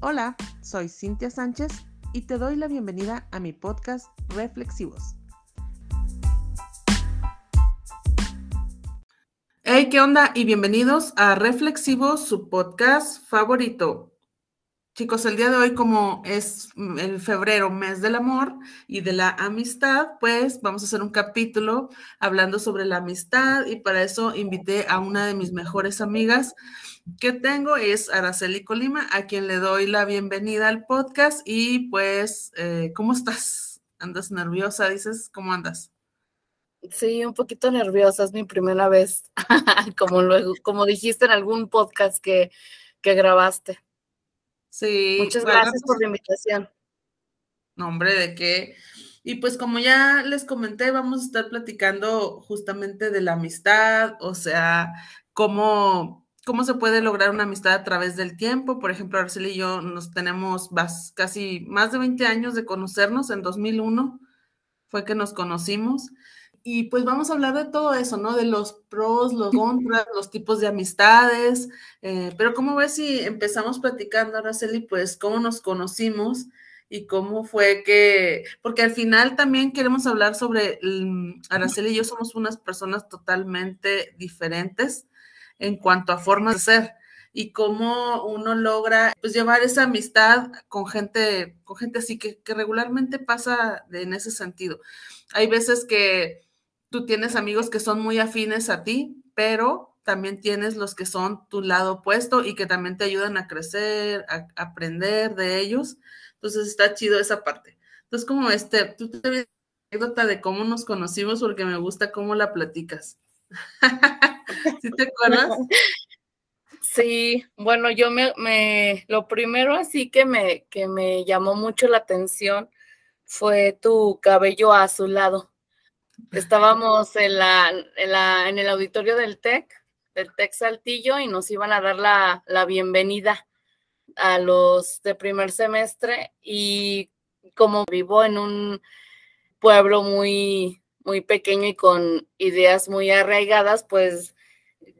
Hola, soy Cintia Sánchez y te doy la bienvenida a mi podcast Reflexivos. Hey, ¿qué onda? Y bienvenidos a Reflexivos, su podcast favorito. Chicos, el día de hoy, como es el febrero, mes del amor y de la amistad, pues vamos a hacer un capítulo hablando sobre la amistad y para eso invité a una de mis mejores amigas que tengo, es Araceli Colima, a quien le doy la bienvenida al podcast y pues, eh, ¿cómo estás? ¿Andas nerviosa? Dices, ¿cómo andas? Sí, un poquito nerviosa, es mi primera vez, como luego, como dijiste en algún podcast que, que grabaste. Sí. Muchas gracias por la invitación. No, hombre, de qué. Y pues como ya les comenté, vamos a estar platicando justamente de la amistad, o sea, cómo, cómo se puede lograr una amistad a través del tiempo. Por ejemplo, Arcel y yo nos tenemos casi más de 20 años de conocernos, en 2001 fue que nos conocimos. Y pues vamos a hablar de todo eso, ¿no? De los pros, los contras, los tipos de amistades. Eh, pero ¿cómo ves si empezamos platicando, Araceli, pues cómo nos conocimos y cómo fue que, porque al final también queremos hablar sobre, Araceli y yo somos unas personas totalmente diferentes en cuanto a formas de ser y cómo uno logra pues llevar esa amistad con gente, con gente así que, que regularmente pasa en ese sentido. Hay veces que tú tienes amigos que son muy afines a ti, pero también tienes los que son tu lado opuesto y que también te ayudan a crecer, a, aprender de ellos. Entonces está chido esa parte. Entonces, como este, tú te ves anécdota de cómo nos conocimos porque me gusta cómo la platicas. ¿Sí te acuerdas? Sí, bueno, yo me, me, lo primero así que me, que me llamó mucho la atención fue tu cabello azulado. Estábamos en, la, en, la, en el auditorio del TEC, del TEC Saltillo, y nos iban a dar la, la bienvenida a los de primer semestre. Y como vivo en un pueblo muy, muy pequeño y con ideas muy arraigadas, pues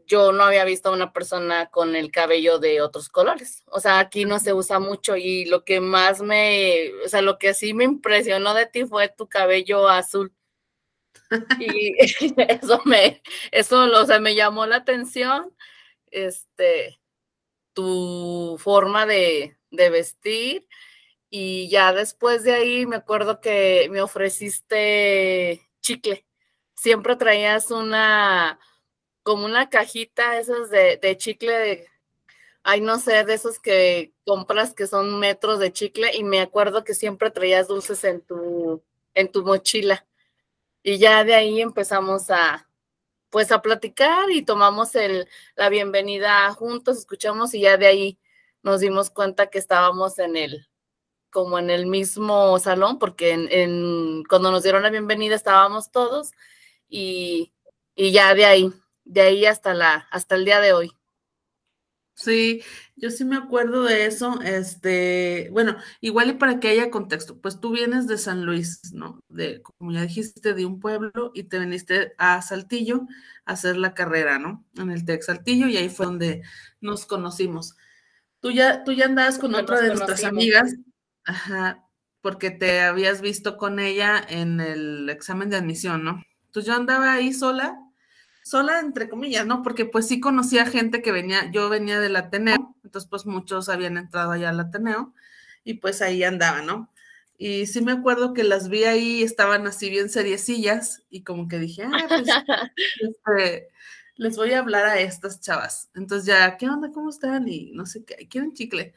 yo no había visto a una persona con el cabello de otros colores. O sea, aquí no se usa mucho y lo que más me, o sea, lo que sí me impresionó de ti fue tu cabello azul. Y eso me, eso, o sea, me llamó la atención, este, tu forma de, de vestir. Y ya después de ahí me acuerdo que me ofreciste chicle. Siempre traías una, como una cajita, esas de, de chicle, de, ay, no sé, de esos que compras que son metros de chicle. Y me acuerdo que siempre traías dulces en tu, en tu mochila. Y ya de ahí empezamos a, pues a platicar y tomamos el, la bienvenida juntos, escuchamos y ya de ahí nos dimos cuenta que estábamos en el, como en el mismo salón, porque en, cuando nos dieron la bienvenida estábamos todos y, y ya de ahí, de ahí hasta la, hasta el día de hoy. Sí, yo sí me acuerdo de eso. Este, bueno, igual y para que haya contexto, pues tú vienes de San Luis, ¿no? De, como ya dijiste, de un pueblo y te viniste a Saltillo a hacer la carrera, ¿no? En el TEC Saltillo y ahí fue donde nos conocimos. Tú ya, tú ya andabas con otra de nuestras amigas, ajá, porque te habías visto con ella en el examen de admisión, ¿no? Entonces yo andaba ahí sola sola entre comillas, ¿no? Porque pues sí conocía gente que venía, yo venía del Ateneo, entonces pues muchos habían entrado allá al Ateneo y pues ahí andaba, ¿no? Y sí me acuerdo que las vi ahí, estaban así bien seriecillas y como que dije, ah, pues este, les voy a hablar a estas chavas. Entonces ya, ¿qué onda? ¿Cómo están? Y no sé qué, quieren chicle,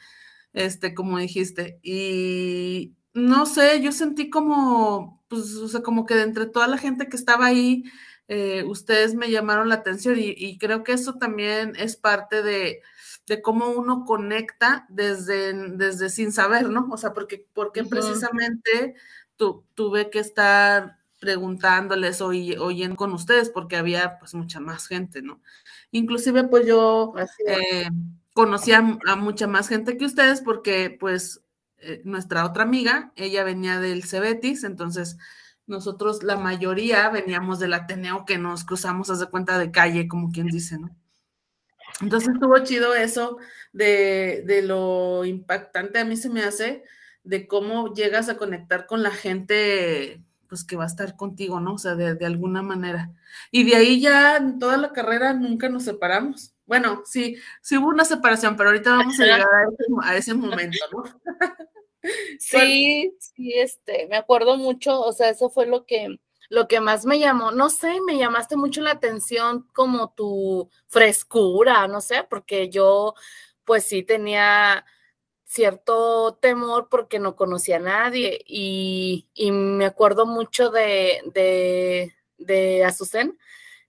este, como dijiste. Y no sé, yo sentí como, pues, o sea, como que de entre toda la gente que estaba ahí, eh, ustedes me llamaron la atención y, creo que eso también es parte de, cómo uno conecta desde, desde sin saber, ¿no? O sea, porque, porque precisamente tuve que estar preguntándoles o oyendo con ustedes porque había pues mucha más gente, ¿no? Inclusive pues yo eh, conocía a mucha más gente que ustedes porque pues eh, nuestra otra amiga, ella venía del Cebetis, entonces nosotros, la mayoría, veníamos del Ateneo que nos cruzamos, haz de cuenta, de calle, como quien dice, ¿no? Entonces estuvo chido eso de, de, lo impactante a mí se me hace de cómo llegas a conectar con la gente pues que va a estar contigo, ¿no? O sea, de, de alguna manera. Y de ahí ya en toda la carrera nunca nos separamos. Bueno, sí, sí hubo una separación, pero ahorita vamos a llegar a ese, a ese momento, ¿no? sí, sí, este, me acuerdo mucho, o sea, eso fue lo que, lo que más me llamó, no sé, me llamaste mucho la atención como tu frescura, no sé, porque yo, pues sí tenía cierto temor porque no conocía a nadie y, y me acuerdo mucho de, de, de Azucena,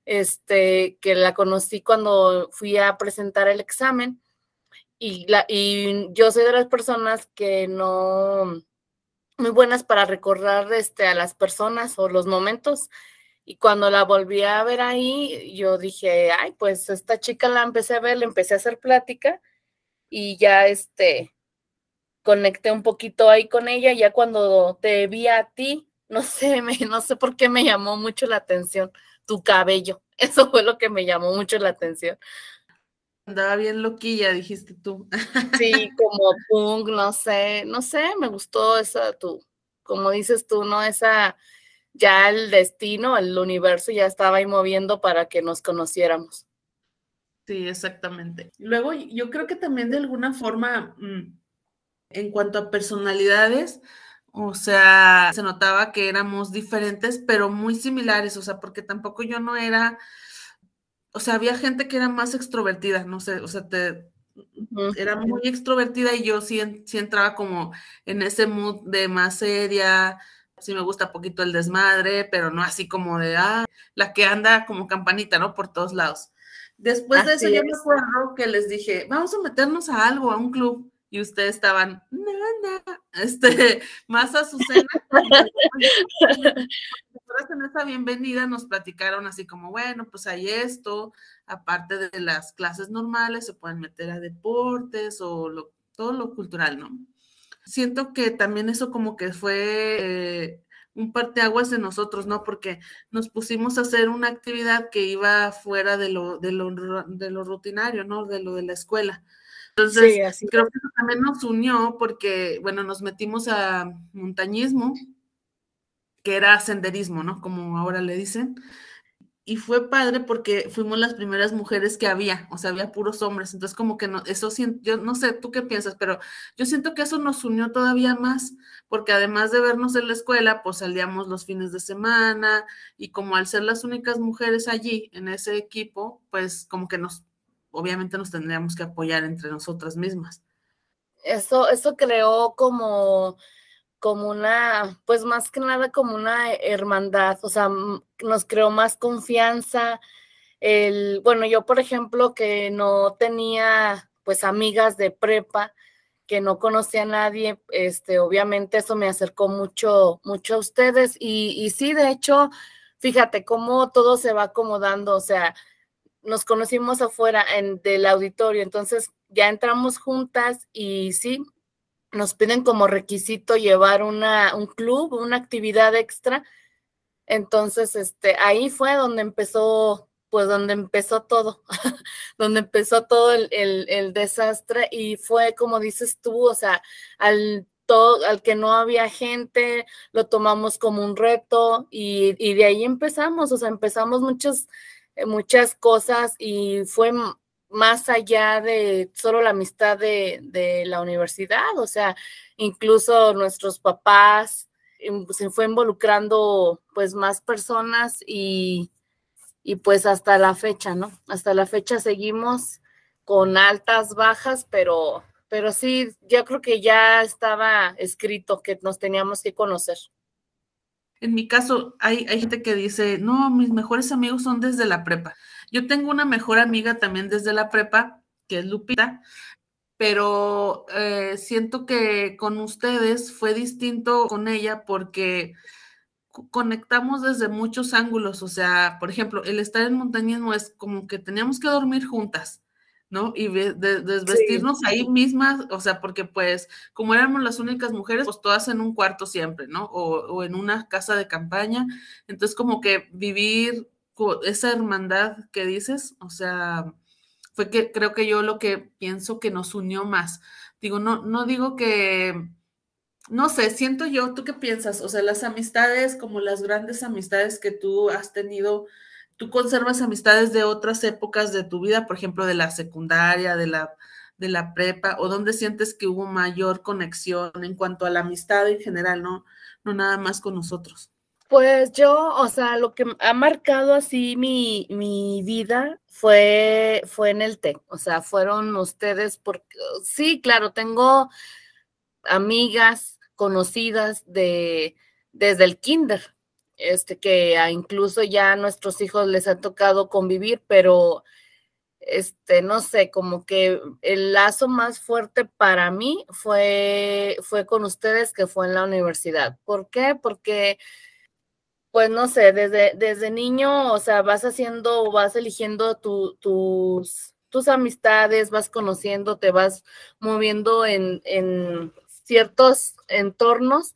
este, que la conocí cuando fui a presentar el examen y, la, y yo soy de las personas que no, muy buenas para recordar este, a las personas o los momentos. Y cuando la volví a ver ahí, yo dije, ay, pues esta chica la empecé a ver, le empecé a hacer plática y ya este, conecté un poquito ahí con ella. Ya cuando te vi a ti, no sé, me, no sé por qué me llamó mucho la atención tu cabello. Eso fue lo que me llamó mucho la atención. Andaba bien loquilla, dijiste tú. Sí, como punk, no sé, no sé, me gustó esa tú, como dices tú, ¿no? Esa, ya el destino, el universo ya estaba ahí moviendo para que nos conociéramos. Sí, exactamente. Luego, yo creo que también de alguna forma, mm, en cuanto a personalidades, o sea, se notaba que éramos diferentes, pero muy similares, o sea, porque tampoco yo no era o sea, había gente que era más extrovertida, no sé, o sea, te, era muy extrovertida y yo sí, sí, entraba como en ese mood de más seria, sí me gusta poquito el desmadre, pero no así como de, ah, la que anda como campanita, ¿no? Por todos lados. Después de eso yo me acuerdo que les dije, vamos a meternos a algo, a un club, y ustedes estaban, nada, este, más a su cena. en esa bienvenida nos platicaron así como, bueno, pues hay esto, aparte de las clases normales, se pueden meter a deportes o todo lo cultural, ¿no? Siento que también eso como que fue eh, un parteaguas de nosotros, ¿no? Porque nos pusimos a hacer una actividad que iba fuera de lo, de lo, de lo rutinario, ¿no? De lo de la escuela. Entonces, creo que eso también nos unió porque, bueno, nos metimos a montañismo, que era senderismo, ¿no? Como ahora le dicen. Y fue padre porque fuimos las primeras mujeres que había, o sea, había puros hombres. Entonces, como que no, eso yo no sé, tú qué piensas, pero yo siento que eso nos unió todavía más, porque además de vernos en la escuela, pues salíamos los fines de semana y como al ser las únicas mujeres allí en ese equipo, pues como que nos, obviamente nos tendríamos que apoyar entre nosotras mismas. Eso, eso creó como como una, pues más que nada como una hermandad, o sea, nos creó más confianza. El, bueno, yo por ejemplo que no tenía pues amigas de prepa, que no conocía a nadie, este, obviamente eso me acercó mucho, mucho a ustedes y, y sí, de hecho, fíjate cómo todo se va acomodando, o sea, nos conocimos afuera en, del auditorio, entonces ya entramos juntas y sí, nos piden como requisito llevar una, un club, una actividad extra. Entonces, este, ahí fue donde empezó, pues donde empezó todo, donde empezó todo el, el, desastre y fue como dices tú, o sea, al todo, al que no había gente, lo tomamos como un reto y, y de ahí empezamos, o sea, empezamos muchas, muchas cosas y fue más allá de solo la amistad de, la universidad, o sea, incluso nuestros papás se fue involucrando pues más personas y, y pues hasta la fecha, ¿no? Hasta la fecha seguimos con altas, bajas, pero, pero sí, yo creo que ya estaba escrito que nos teníamos que conocer. En mi caso, hay, hay gente que dice, no, mis mejores amigos son desde la prepa. Yo tengo una mejor amiga también desde la prepa, que es Lupita, pero eh, siento que con ustedes fue distinto con ella porque conectamos desde muchos ángulos, o sea, por ejemplo, el estar en montañismo es como que teníamos que dormir juntas, ¿no? Y desvestirnos ahí mismas, o sea, porque pues como éramos las únicas mujeres, pues todas en un cuarto siempre, ¿no? O, o en una casa de campaña, entonces como que vivir esa hermandad que dices, o sea, fue que creo que yo lo que pienso que nos unió más. Digo, no, no digo que, no sé, siento yo, ¿tú qué piensas? O sea, las amistades, como las grandes amistades que tú has tenido, tú conservas amistades de otras épocas de tu vida, por ejemplo, de la secundaria, de la, de la prepa, o dónde sientes que hubo mayor conexión en cuanto a la amistad en general, no, no nada más con nosotros. Pues yo, o sea, lo que ha marcado así mi, vida fue, fue en el TEC, o sea, fueron ustedes, porque sí, claro, tengo amigas conocidas de desde el kinder, este que incluso ya a nuestros hijos les ha tocado convivir, pero este, no sé, como que el lazo más fuerte para mí fue, fue con ustedes, que fue en la universidad. ¿Por qué? Porque pues no sé, desde, desde niño, o sea, vas haciendo, vas eligiendo tus, tus amistades, vas conociendo, te vas moviendo en, en ciertos entornos,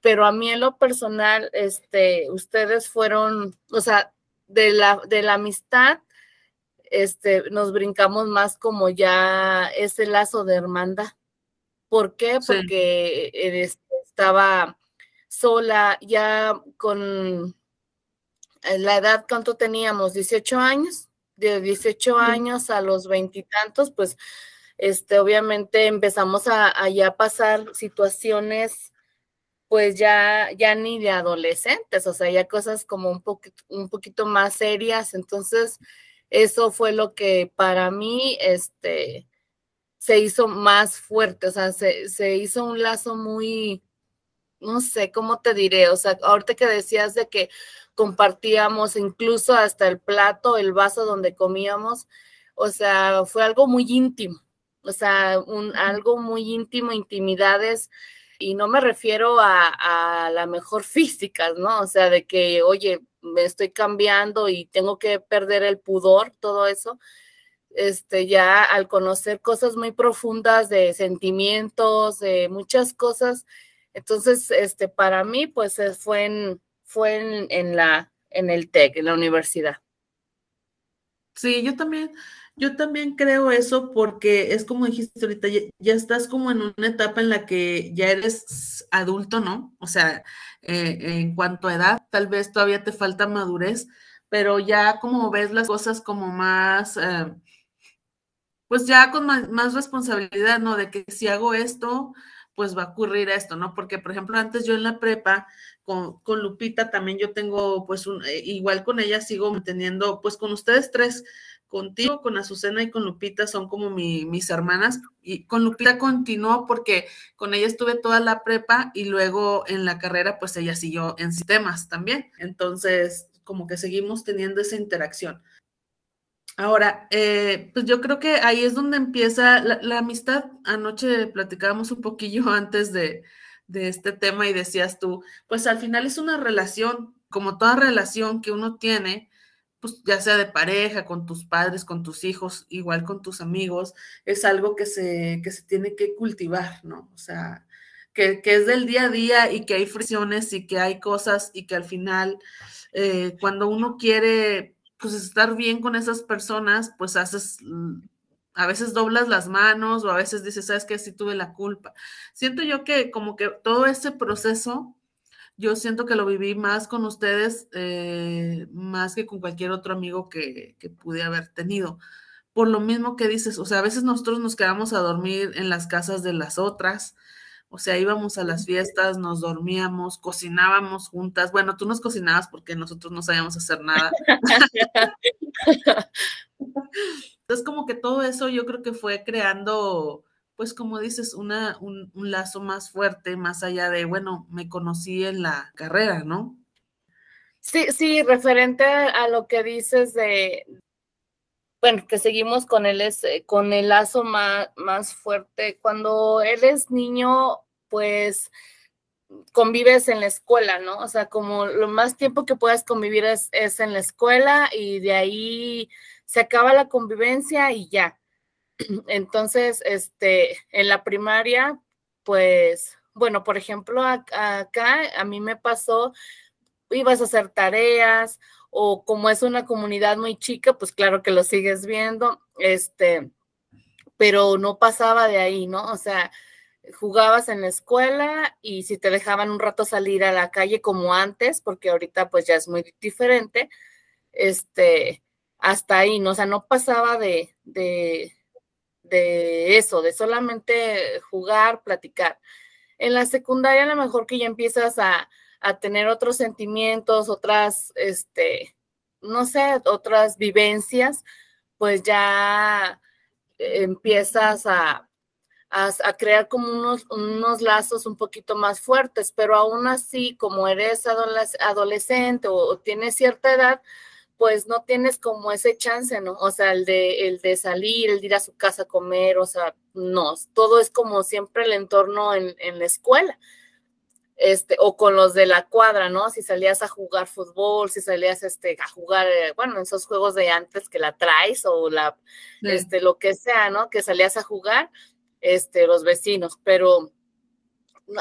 pero a mí en lo personal, este, ustedes fueron, o sea, de la, de la amistad, este, nos brincamos más como ya ese lazo de hermandad. ¿Por qué? Porque este, estaba sola, ya con eh, la edad, ¿cuánto teníamos? 18 años, de 18 años a los veintitantos, pues este, obviamente empezamos a, ya pasar situaciones, pues ya, ya ni de adolescentes, o sea, ya cosas como un poquito, un poquito más serias. Entonces, eso fue lo que para mí, este, se hizo más fuerte, o sea, se, se hizo un lazo muy, no sé cómo te diré, o sea, ahorita que decías de que compartíamos incluso hasta el plato, el vaso donde comíamos, o sea, fue algo muy íntimo, o sea, un, algo muy íntimo, intimidades, y no me refiero a, a la mejor física, ¿no? O sea, de que, oye, me estoy cambiando y tengo que perder el pudor, todo eso, este, ya al conocer cosas muy profundas de sentimientos, de muchas cosas, entonces, este, para mí, pues eh, fue en, fue en, la, en el TEC, en la universidad. Sí, yo también, yo también creo eso porque es como dijiste ahorita, ya, estás como en una etapa en la que ya eres adulto, ¿no? O sea, eh, en cuanto a edad, tal vez todavía te falta madurez, pero ya como ves las cosas como más, eh, pues ya con más, responsabilidad, ¿no? De que si hago esto, pues va a ocurrir esto, ¿no? Porque, por ejemplo, antes yo en la prepa, con, Lupita también yo tengo, pues, un, eh, igual con ella sigo manteniendo, pues, con ustedes tres, contigo, con Azucena y con Lupita son como mis hermanas. Y con Lupita continuó porque con ella estuve toda la prepa y luego en la carrera, pues ella siguió en sistemas también. Entonces, como que seguimos teniendo esa interacción. Ahora, eh, pues yo creo que ahí es donde empieza la, amistad. Anoche platicábamos un poquillo antes de, este tema y decías tú, pues al final es una relación, como toda relación que uno tiene, pues ya sea de pareja, con tus padres, con tus hijos, igual con tus amigos, es algo que se, que se tiene que cultivar, ¿no? O sea, que, es del día a día y que hay fricciones y que hay cosas y que al final, eh, cuando uno quiere pues estar bien con esas personas, pues haces, a veces doblas las manos o a veces dices, sabes que sí tuve la culpa. Siento yo que como que todo ese proceso, yo siento que lo viví más con ustedes, eh, más que con cualquier otro amigo que, que pude haber tenido. Por lo mismo que dices, o sea, a veces nosotros nos quedamos a dormir en las casas de las otras, o sea, íbamos a las fiestas, nos dormíamos, cocinábamos juntas. Bueno, tú nos cocinabas porque nosotros no sabíamos hacer nada. Entonces, como que todo eso yo creo que fue creando, pues como dices, una, un, lazo más fuerte, más allá de, bueno, me conocí en la carrera, ¿no? Sí, sí, referente a lo que dices de, bueno, que seguimos con es eh, con el lazo más, más fuerte. Cuando él es niño, pues convives en la escuela, ¿no? O sea, como lo más tiempo que puedas convivir es, es en la escuela y de ahí se acaba la convivencia y ya. Entonces, este, en la primaria, pues, bueno, por ejemplo, acá a mí me pasó, ibas a hacer tareas o como es una comunidad muy chica, pues claro que lo sigues viendo, este, pero no pasaba de ahí, ¿no? O sea, jugabas en la escuela y si te dejaban un rato salir a la calle como antes, porque ahorita pues ya es muy diferente, este, hasta ahí, ¿no? O sea, no pasaba de, de, de eso, de solamente jugar, platicar. En la secundaria a lo mejor que ya empiezas a, a tener otros sentimientos, otras, este, no sé, otras vivencias, pues ya empiezas a, a, crear como unos, unos, lazos un poquito más fuertes, pero aún así, como eres adolescente o, tienes cierta edad, pues no tienes como ese chance, ¿no? O sea, el de, el de salir, el de ir a su casa a comer, o sea, no, todo es como siempre el entorno en, en la escuela. Este, o con los de la cuadra, ¿no? Si salías a jugar fútbol, si salías este, a jugar, eh, bueno, en esos juegos de antes que la traes o la, este, lo que sea, ¿no? Que salías a jugar, este, los vecinos, pero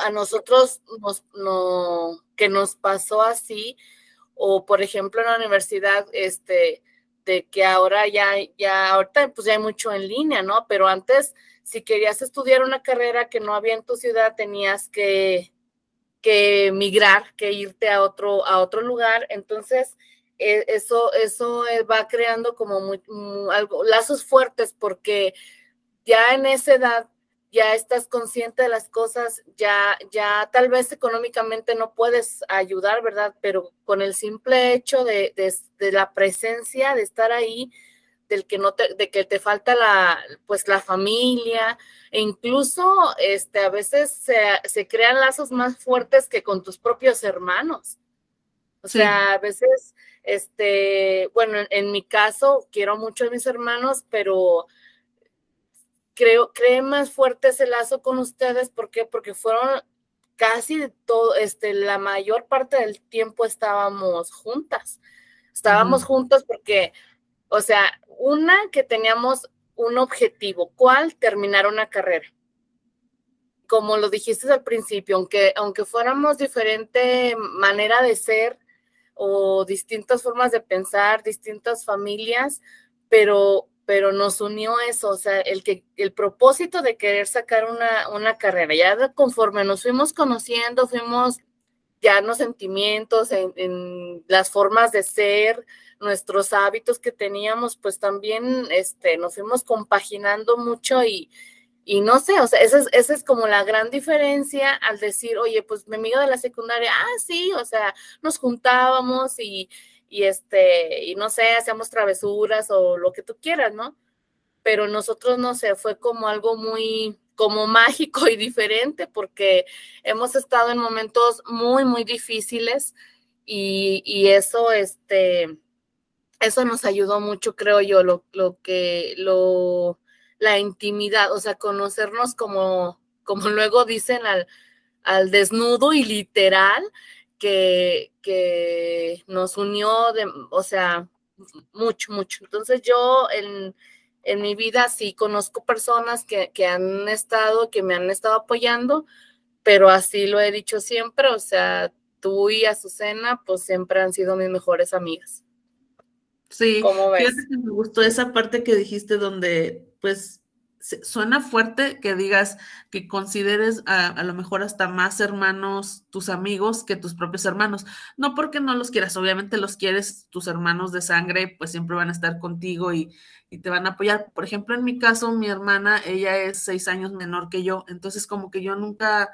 a nosotros nos, no, que nos pasó así, o por ejemplo en la universidad, este, de que ahora ya, ya, ahorita pues ya hay mucho en línea, ¿no? Pero antes, si querías estudiar una carrera que no había en tu ciudad, tenías que, que migrar, que irte a otro, a otro lugar. Entonces, e, eso, eso va creando como muy, algo, lazos fuertes porque ya en esa edad ya estás consciente de las cosas, ya, ya tal vez económicamente no puedes ayudar, ¿verdad? Pero con el simple hecho de, de, la presencia, de estar ahí, del que no te, de que te falta la, pues la familia, e incluso este, a veces se, se crean lazos más fuertes que con tus propios hermanos. O sea, a veces, este, bueno, en mi caso, quiero mucho a mis hermanos, pero creo, cree más fuerte ese lazo con ustedes, ¿por qué? Porque fueron casi todo, este, la mayor parte del tiempo estábamos juntas. Estábamos juntos porque, o sea, una que teníamos un objetivo, ¿cuál? Terminar una carrera. Como lo dijiste al principio, aunque, aunque fuéramos diferente manera de ser o distintas formas de pensar, distintas familias, pero pero nos unió eso, o sea, el, que, el propósito de querer sacar una, una carrera. Ya conforme nos fuimos conociendo, fuimos ya los sentimientos, en, las formas de ser, nuestros hábitos que teníamos, pues también este, nos fuimos compaginando mucho y, y no sé, o sea, esa es, esa es como la gran diferencia al decir, oye, pues mi amigo de la secundaria, ah, sí, o sea, nos juntábamos y, y este, y no sé, hacíamos travesuras o lo que tú quieras, ¿no? Pero nosotros, no sé, fue como algo muy, como mágico y diferente porque hemos estado en momentos muy, muy difíciles y, y eso, este, eso nos ayudó mucho, creo yo, lo, lo que, lo, la intimidad, o sea, conocernos como, como luego dicen al, al desnudo y literal, que, que nos unió, de, o sea, mucho, mucho. Entonces yo en, en mi vida sí conozco personas que, que, han estado, que me han estado apoyando, pero así lo he dicho siempre, o sea, tú y Azucena, pues siempre han sido mis mejores amigas. Sí, ¿Cómo ves? me gustó esa parte que dijiste donde, pues, suena fuerte que digas que consideres a, lo mejor hasta más hermanos tus amigos que tus propios hermanos. No porque no los quieras, obviamente los quieres, tus hermanos de sangre, pues siempre van a estar contigo y, y te van a apoyar. Por ejemplo, en mi caso, mi hermana, ella es seis años menor que yo, entonces como que yo nunca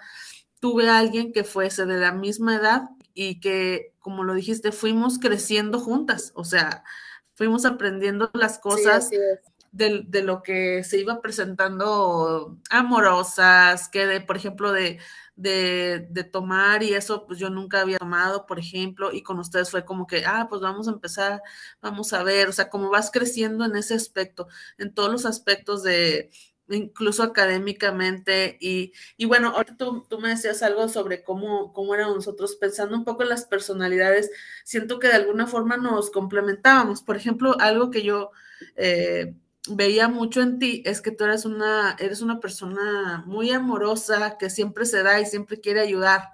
tuve a alguien que fuese de la misma edad y que, como lo dijiste, fuimos creciendo juntas, o sea, fuimos aprendiendo las cosas de, lo que se iba presentando amorosas, que de, por ejemplo, de, de, tomar y eso, pues yo nunca había tomado, por ejemplo, y con ustedes fue como que, ah, pues vamos a empezar, vamos a ver, o sea, como vas creciendo en ese aspecto, en todos los aspectos de, incluso académicamente. Y, y bueno, ahorita tú, tú, me decías algo sobre cómo, cómo éramos nosotros, pensando un poco en las personalidades, siento que de alguna forma nos complementábamos. Por ejemplo, algo que yo eh, veía mucho en ti es que tú eres una, eres una persona muy amorosa, que siempre se da y siempre quiere ayudar.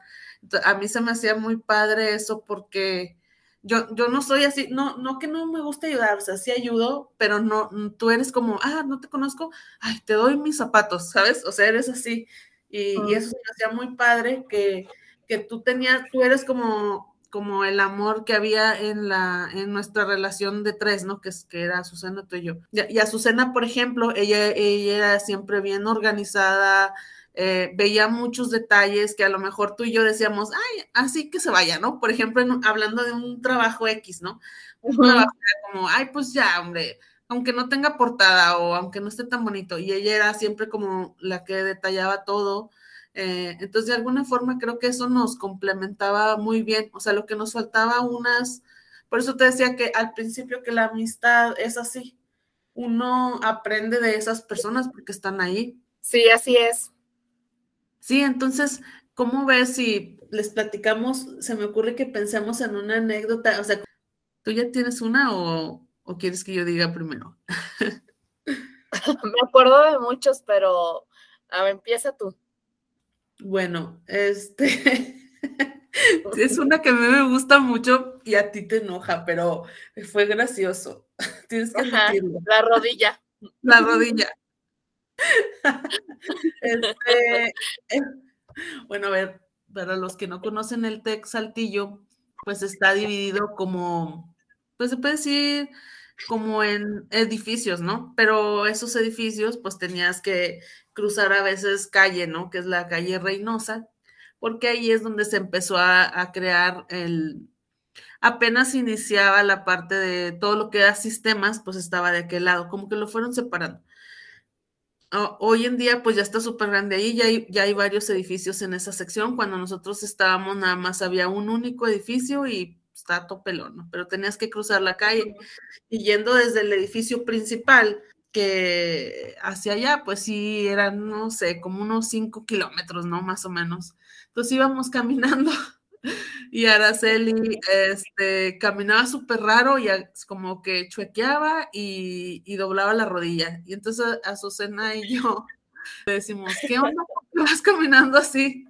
a mí se me hacía muy padre eso porque yo, yo no soy así, no, no que no me guste ayudar, o sea, sí ayudo, pero no, tú eres como, ah, no te conozco, ay, te doy mis zapatos, ¿sabes? O sea, eres así. Y, y eso me hacía muy padre que, que tú tenías, tú eres como, como el amor que había en la, en nuestra relación de tres, ¿no? Que, que era Azucena, tú y yo. Y, y Azucena, por ejemplo, ella, ella era siempre bien organizada, eh, veía muchos detalles que a lo mejor tú y yo decíamos, ay, así que se vaya, ¿no? Por ejemplo, hablando de un trabajo X, ¿no? Un trabajo como, ay, pues ya, hombre, aunque no tenga portada o aunque no esté tan bonito. Y ella era siempre como la que detallaba todo. Eh, entonces, de alguna forma, creo que eso nos complementaba muy bien. O sea, lo que nos faltaba unas, por eso te decía que al principio que la amistad es así. Uno aprende de esas personas porque están ahí. Sí, así es. Sí, entonces, ¿cómo ves si les platicamos? Se me ocurre que pensemos en una anécdota, o sea, ¿tú ya tienes una o, quieres que yo diga primero? me acuerdo de muchos, pero a ver, empieza tú. Bueno, este es una que a mí me gusta mucho y a ti te enoja, pero fue gracioso. Tienes que La rodilla. La rodilla. Este, eh, bueno, a ver, para los que no conocen el TEC Saltillo, pues está dividido como, pues se puede decir como en edificios, ¿no? Pero esos edificios, pues tenías que cruzar a veces calle, ¿no? Que es la calle Reynosa, porque ahí es donde se empezó a, crear el, apenas iniciaba la parte de todo lo que era sistemas, pues estaba de aquel lado, como que lo fueron separando hoy en día pues ya está súper grande ahí, ya hay, ya hay varios edificios en esa sección. Cuando nosotros estábamos nada más había un único edificio y está topelón, ¿no? Pero tenías que cruzar la calle y yendo desde el edificio principal que hacia allá, pues sí, eran, no sé, como unos cinco kilómetros, ¿no? Más o menos. Entonces íbamos caminando y Araceli este, caminaba súper raro y como que chuequeaba y, doblaba la rodilla. Y entonces Azucena y yo le decimos, ¿qué onda? ¿Por vas caminando así?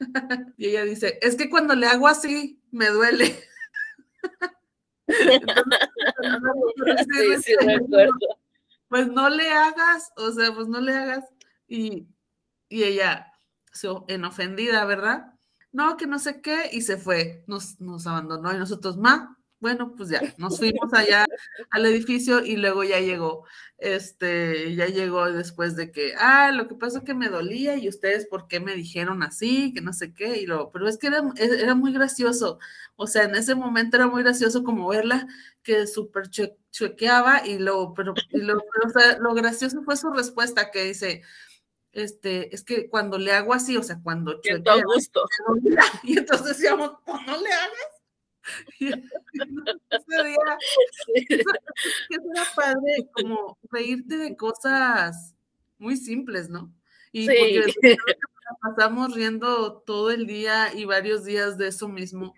y ella dice, es que cuando le hago así, me duele. Pues no le hagas, o sea, pues no le hagas. Y, y ella, en ofendida, ¿verdad? no, que no sé qué, y se fue, nos, nos abandonó y nosotros, ma, bueno, pues ya, nos fuimos allá al edificio y luego ya llegó, este, ya llegó después de que, ah, lo que pasó es que me dolía y ustedes, ¿por qué me dijeron así? Que no sé qué, y lo, pero es que era, era muy gracioso, o sea, en ese momento era muy gracioso como verla que súper chequeaba y lo, pero, y lo, pero, o sea, lo gracioso fue su respuesta que dice, este, es que cuando le hago así, o sea, cuando chuequea, gusto. y entonces decíamos, pues no le hagas. Ese día, era padre como reírte de cosas muy simples, ¿no? Y sí. porque pasamos riendo todo el día y varios días de eso mismo.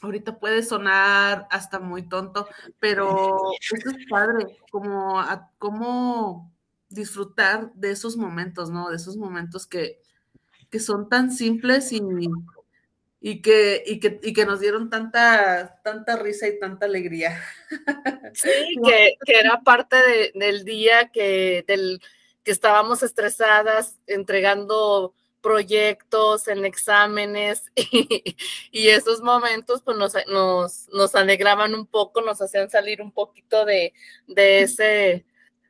Ahorita puede sonar hasta muy tonto, pero eso es padre, como, como disfrutar de esos momentos, ¿no? De esos momentos que, que son tan simples y, y, que, y, que, y que nos dieron tanta, tanta risa y tanta alegría. Sí, que, que era parte de, del día que, del, que estábamos estresadas entregando proyectos, en exámenes y, y, esos momentos pues nos, nos, nos, alegraban un poco, nos hacían salir un poquito de, de ese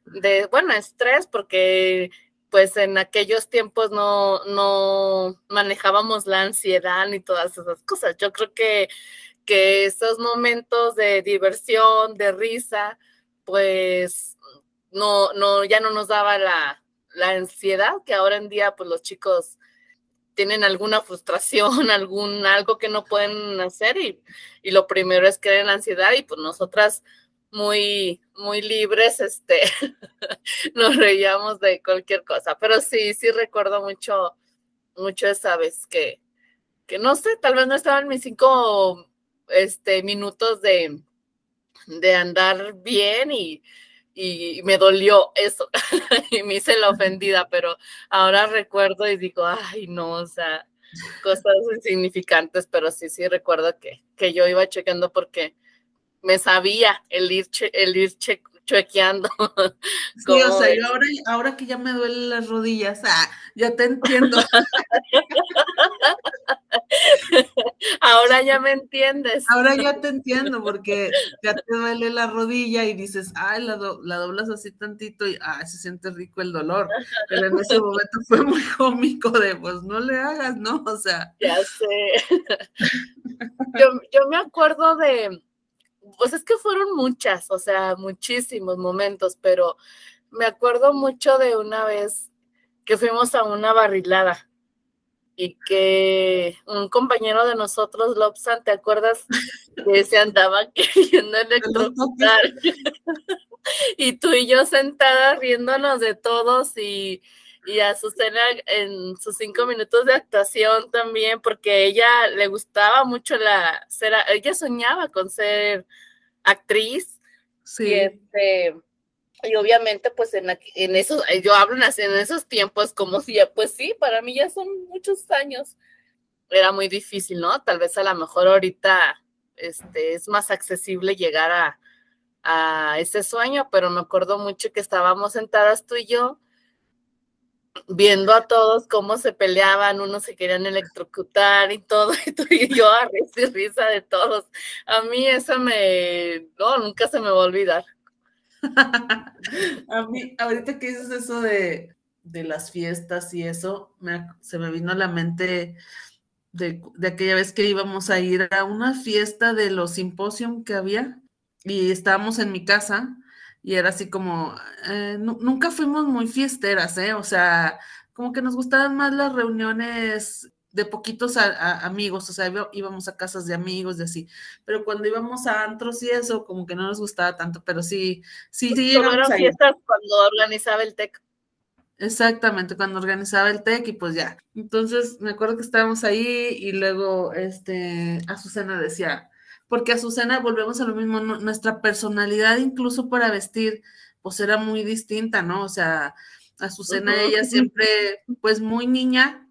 de, bueno, estrés, porque pues en aquellos tiempos no, no manejábamos la ansiedad ni todas esas cosas. Yo creo que, que esos momentos de diversión, de risa, pues no, no, ya no nos daba la, la ansiedad que ahora en día pues los chicos tienen alguna frustración, algún algo que no pueden hacer y, y lo primero es en la ansiedad y pues nosotras muy, muy libres, este, nos reíamos de cualquier cosa, pero sí, sí recuerdo mucho, mucho esa vez que, que no sé, tal vez no estaban mis cinco, este, minutos de, de andar bien y, y me dolió eso y me hice la ofendida, pero ahora recuerdo y digo, ay, no, o sea, cosas insignificantes, pero sí, sí recuerdo que, que yo iba chequeando porque me sabía el ir, el ir chequeando. Sí, o sea, yo ahora, ahora que ya me duelen las rodillas, ah, ya te entiendo. ahora ya me entiendes. Ahora ya te entiendo, porque ya te duele la rodilla y dices, ay, la, la doblas así tantito y ah, se siente rico el dolor. Pero en ese momento fue muy cómico de, pues no le hagas, ¿no? O sea. Ya sé. yo, yo me acuerdo de pues es que fueron muchas, o sea, muchísimos momentos, pero me acuerdo mucho de una vez que fuimos a una barrilada y que un compañero de nosotros, Lobsan, ¿te acuerdas? Que se andaba queriendo electrocutar. y tú y yo sentadas riéndonos de todos y, y a Susana en sus cinco minutos de actuación también, porque ella le gustaba mucho la ser, ella soñaba con ser actriz. Sí. Y, este, y obviamente, pues en, en esos, yo hablo en esos tiempos como si, pues sí, para mí ya son muchos años. Era muy difícil, ¿no? Tal vez a lo mejor ahorita este, es más accesible llegar a, a ese sueño, pero me acuerdo mucho que estábamos sentadas tú y yo viendo a todos cómo se peleaban, unos se querían electrocutar y todo, y yo a risa de todos. A mí eso me, no, nunca se me va a olvidar. a mí, ahorita que dices eso de, de las fiestas y eso, me, se me vino a la mente de, de, aquella vez que íbamos a ir a una fiesta de los simposium que había y estábamos en mi casa y era así como, eh, nunca fuimos muy fiesteras, ¿eh? O sea, como que nos gustaban más las reuniones de poquitos amigos, o sea, íbamos a casas de amigos y así, pero cuando íbamos a antros y eso, como que no nos gustaba tanto, pero sí, sí, sí. Fueron fiestas cuando organizaba el TEC. Exactamente, cuando organizaba el TEC y pues ya. Entonces, me acuerdo que estábamos ahí y luego, este, Azucena decía, porque Azucena, volvemos a lo mismo, nuestra personalidad incluso para vestir, pues era muy distinta, ¿no? O sea, Azucena, ella siempre, pues muy niña,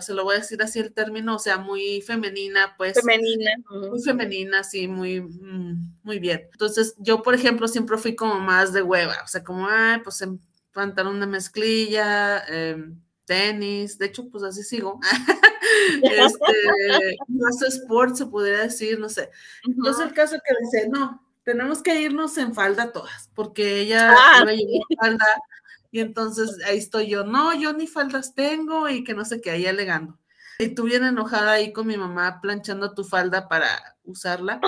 se lo voy a decir así el término, o sea, muy femenina, pues. Femenina. Muy femenina, sí, muy, mm, muy bien. Entonces, yo, por ejemplo, siempre fui como más de hueva, o sea, como, ay, pues en pantalón de mezclilla, em, tenis, de hecho, pues así sigo. este, más sport se podría decir, no sé. Entonces el caso que dice, no, tenemos que irnos en falda todas, porque ella ah, iba a llevar falda, y entonces ahí estoy yo, no, yo ni faldas tengo, y que no sé qué, ahí alegando. Y tú bien enojada ahí con mi mamá planchando tu falda para usarla.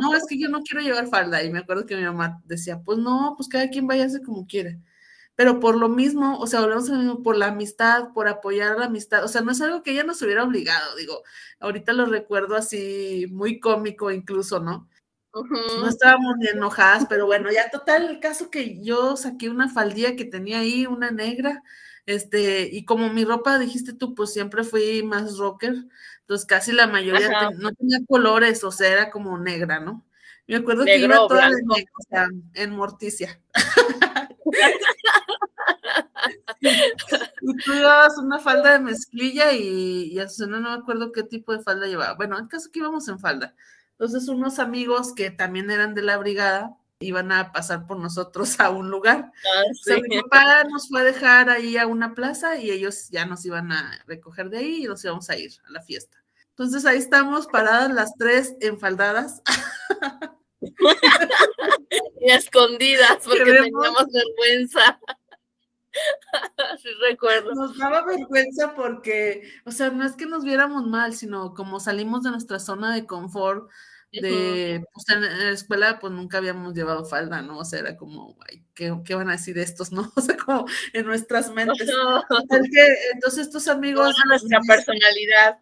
no, es que yo no quiero llevar falda. Y me acuerdo que mi mamá decía, pues no, pues cada quien vaya váyase como quiere pero por lo mismo, o sea, volvemos a lo mismo, por la amistad, por apoyar a la amistad, o sea, no es algo que ella nos hubiera obligado, digo, ahorita lo recuerdo así, muy cómico incluso, ¿no? No estábamos ni enojadas, pero bueno, ya total, el caso que yo saqué una faldilla que tenía ahí, una negra, este, y como mi ropa, dijiste tú, pues siempre fui más rocker, entonces casi la mayoría no tenía colores, o sea, era como negra, ¿no? Me acuerdo que iba toda de negro, o sea, en morticia. y tú llevabas una falda de mezclilla y, y Azucena no me acuerdo qué tipo de falda llevaba. Bueno, en caso que íbamos en falda. Entonces unos amigos que también eran de la brigada iban a pasar por nosotros a un lugar. Ah, mi papá nos fue a dejar ahí a una plaza y ellos ya nos iban a recoger de ahí y nos íbamos a ir a la fiesta. Entonces ahí estamos paradas las tres enfaldadas. y escondidas porque teníamos vergüenza. sí, recuerdo. Nos daba vergüenza porque, o sea, no es que nos viéramos mal, sino como salimos de nuestra zona de confort, de, pues en, la escuela pues nunca habíamos llevado falda, ¿no? O sea, era como, ay, ¿qué, ¿qué, van a decir estos, no? O sea, como en nuestras mentes. entonces estos amigos... nuestra personalidad.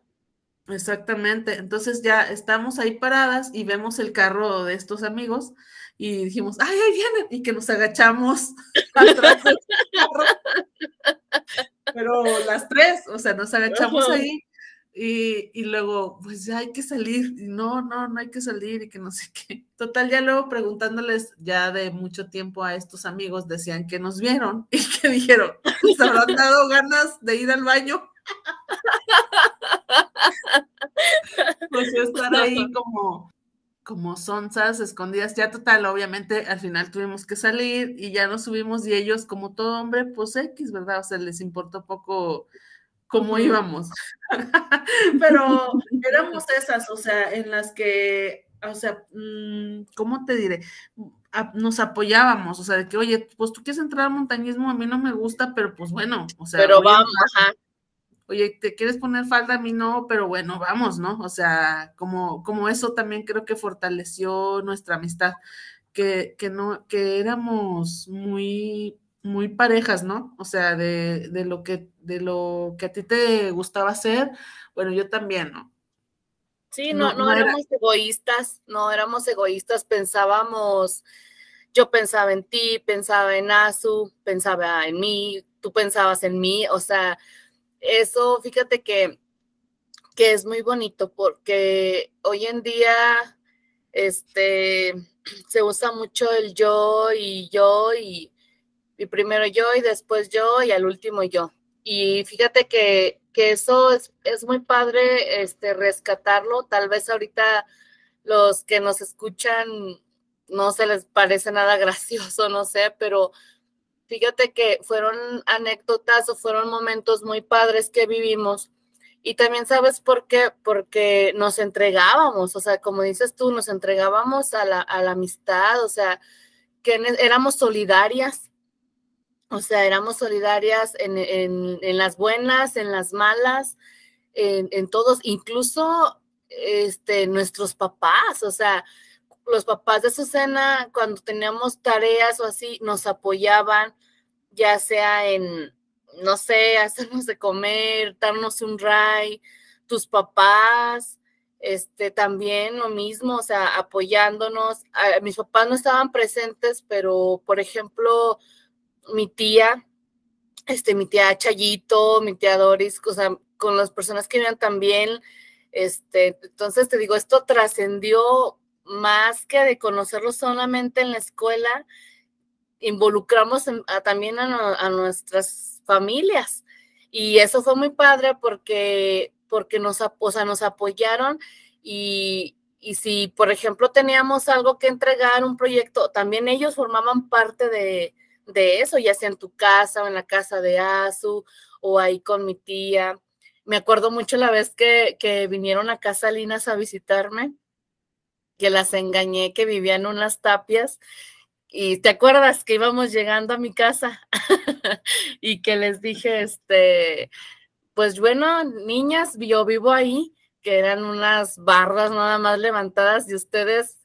Exactamente, entonces ya estamos ahí paradas y vemos el carro de estos amigos y dijimos, ay, ahí vienen, y que nos agachamos atrás del carro. Pero las tres, o sea, nos agachamos ahí Y, y, luego, pues ya hay que salir, y no, no, no hay que salir y que no sé qué. Total, ya luego preguntándoles ya de mucho tiempo a estos amigos, decían que nos vieron y que dijeron, ¿se habrán dado ganas de ir al baño? pues estar ahí como, como sonzas escondidas, ya total, obviamente al final tuvimos que salir y ya nos subimos y ellos como todo hombre, pues X, ¿verdad? O sea, les importó poco cómo íbamos. Pero éramos esas, o sea, en las que, o sea, mm, ¿cómo te diré? Nos apoyábamos, o sea, de que, oye, pues tú quieres entrar al montañismo, a mí no me gusta, pero pues bueno, o sea. Pero vamos, ajá. Oye, ¿te quieres poner falda? A mí no, pero bueno, vamos, ¿no? O sea, como, como eso también creo que fortaleció nuestra amistad, que, que no, que éramos muy muy parejas, ¿no? O sea, de, de, lo que, de lo que a ti te gustaba hacer, bueno, yo también, ¿no? Sí, no, no, éramos egoístas, no éramos egoístas, pensábamos, yo pensaba en ti, pensaba en Azu, pensaba en mí, tú pensabas en mí, o sea, eso, fíjate que, que es muy bonito porque hoy en día, este, se usa mucho el yo y yo y y primero yo y después yo y al último yo. Y fíjate que, eso es, es, muy padre este, rescatarlo. Tal vez ahorita los que nos escuchan no se les parece nada gracioso, no sé, pero fíjate que fueron anécdotas o fueron momentos muy padres que vivimos. Y también sabes por qué, porque nos entregábamos, o sea, como dices tú, nos entregábamos a la, a la amistad, o sea, que éramos solidarias o sea, éramos solidarias en, las buenas, en las malas, en, todos, incluso este, nuestros papás, o sea, los papás de Susana, cuando teníamos tareas o así, nos apoyaban, ya sea en, no sé, hacernos de comer, darnos un ray, tus papás, este, también lo mismo, o sea, apoyándonos. mis papás no estaban presentes, pero, por ejemplo, mi tía, este, mi tía Chayito, mi tía Doris, o sea, con las personas que vivían también, este, entonces te digo, esto trascendió más que de conocerlo solamente en la escuela, involucramos también a, nuestras familias. Y eso fue muy padre porque, porque nos, o nos apoyaron y, y si, por ejemplo, teníamos algo que entregar, un proyecto, también ellos formaban parte de, de eso, ya sea en tu casa o en la casa de Azu o ahí con mi tía. Me acuerdo mucho la vez que, que vinieron a casa Linas a visitarme, que las engañé que vivían en unas tapias y te acuerdas que íbamos llegando a mi casa y que les dije, este, pues bueno, niñas, yo vivo ahí, que eran unas barras nada más levantadas y ustedes,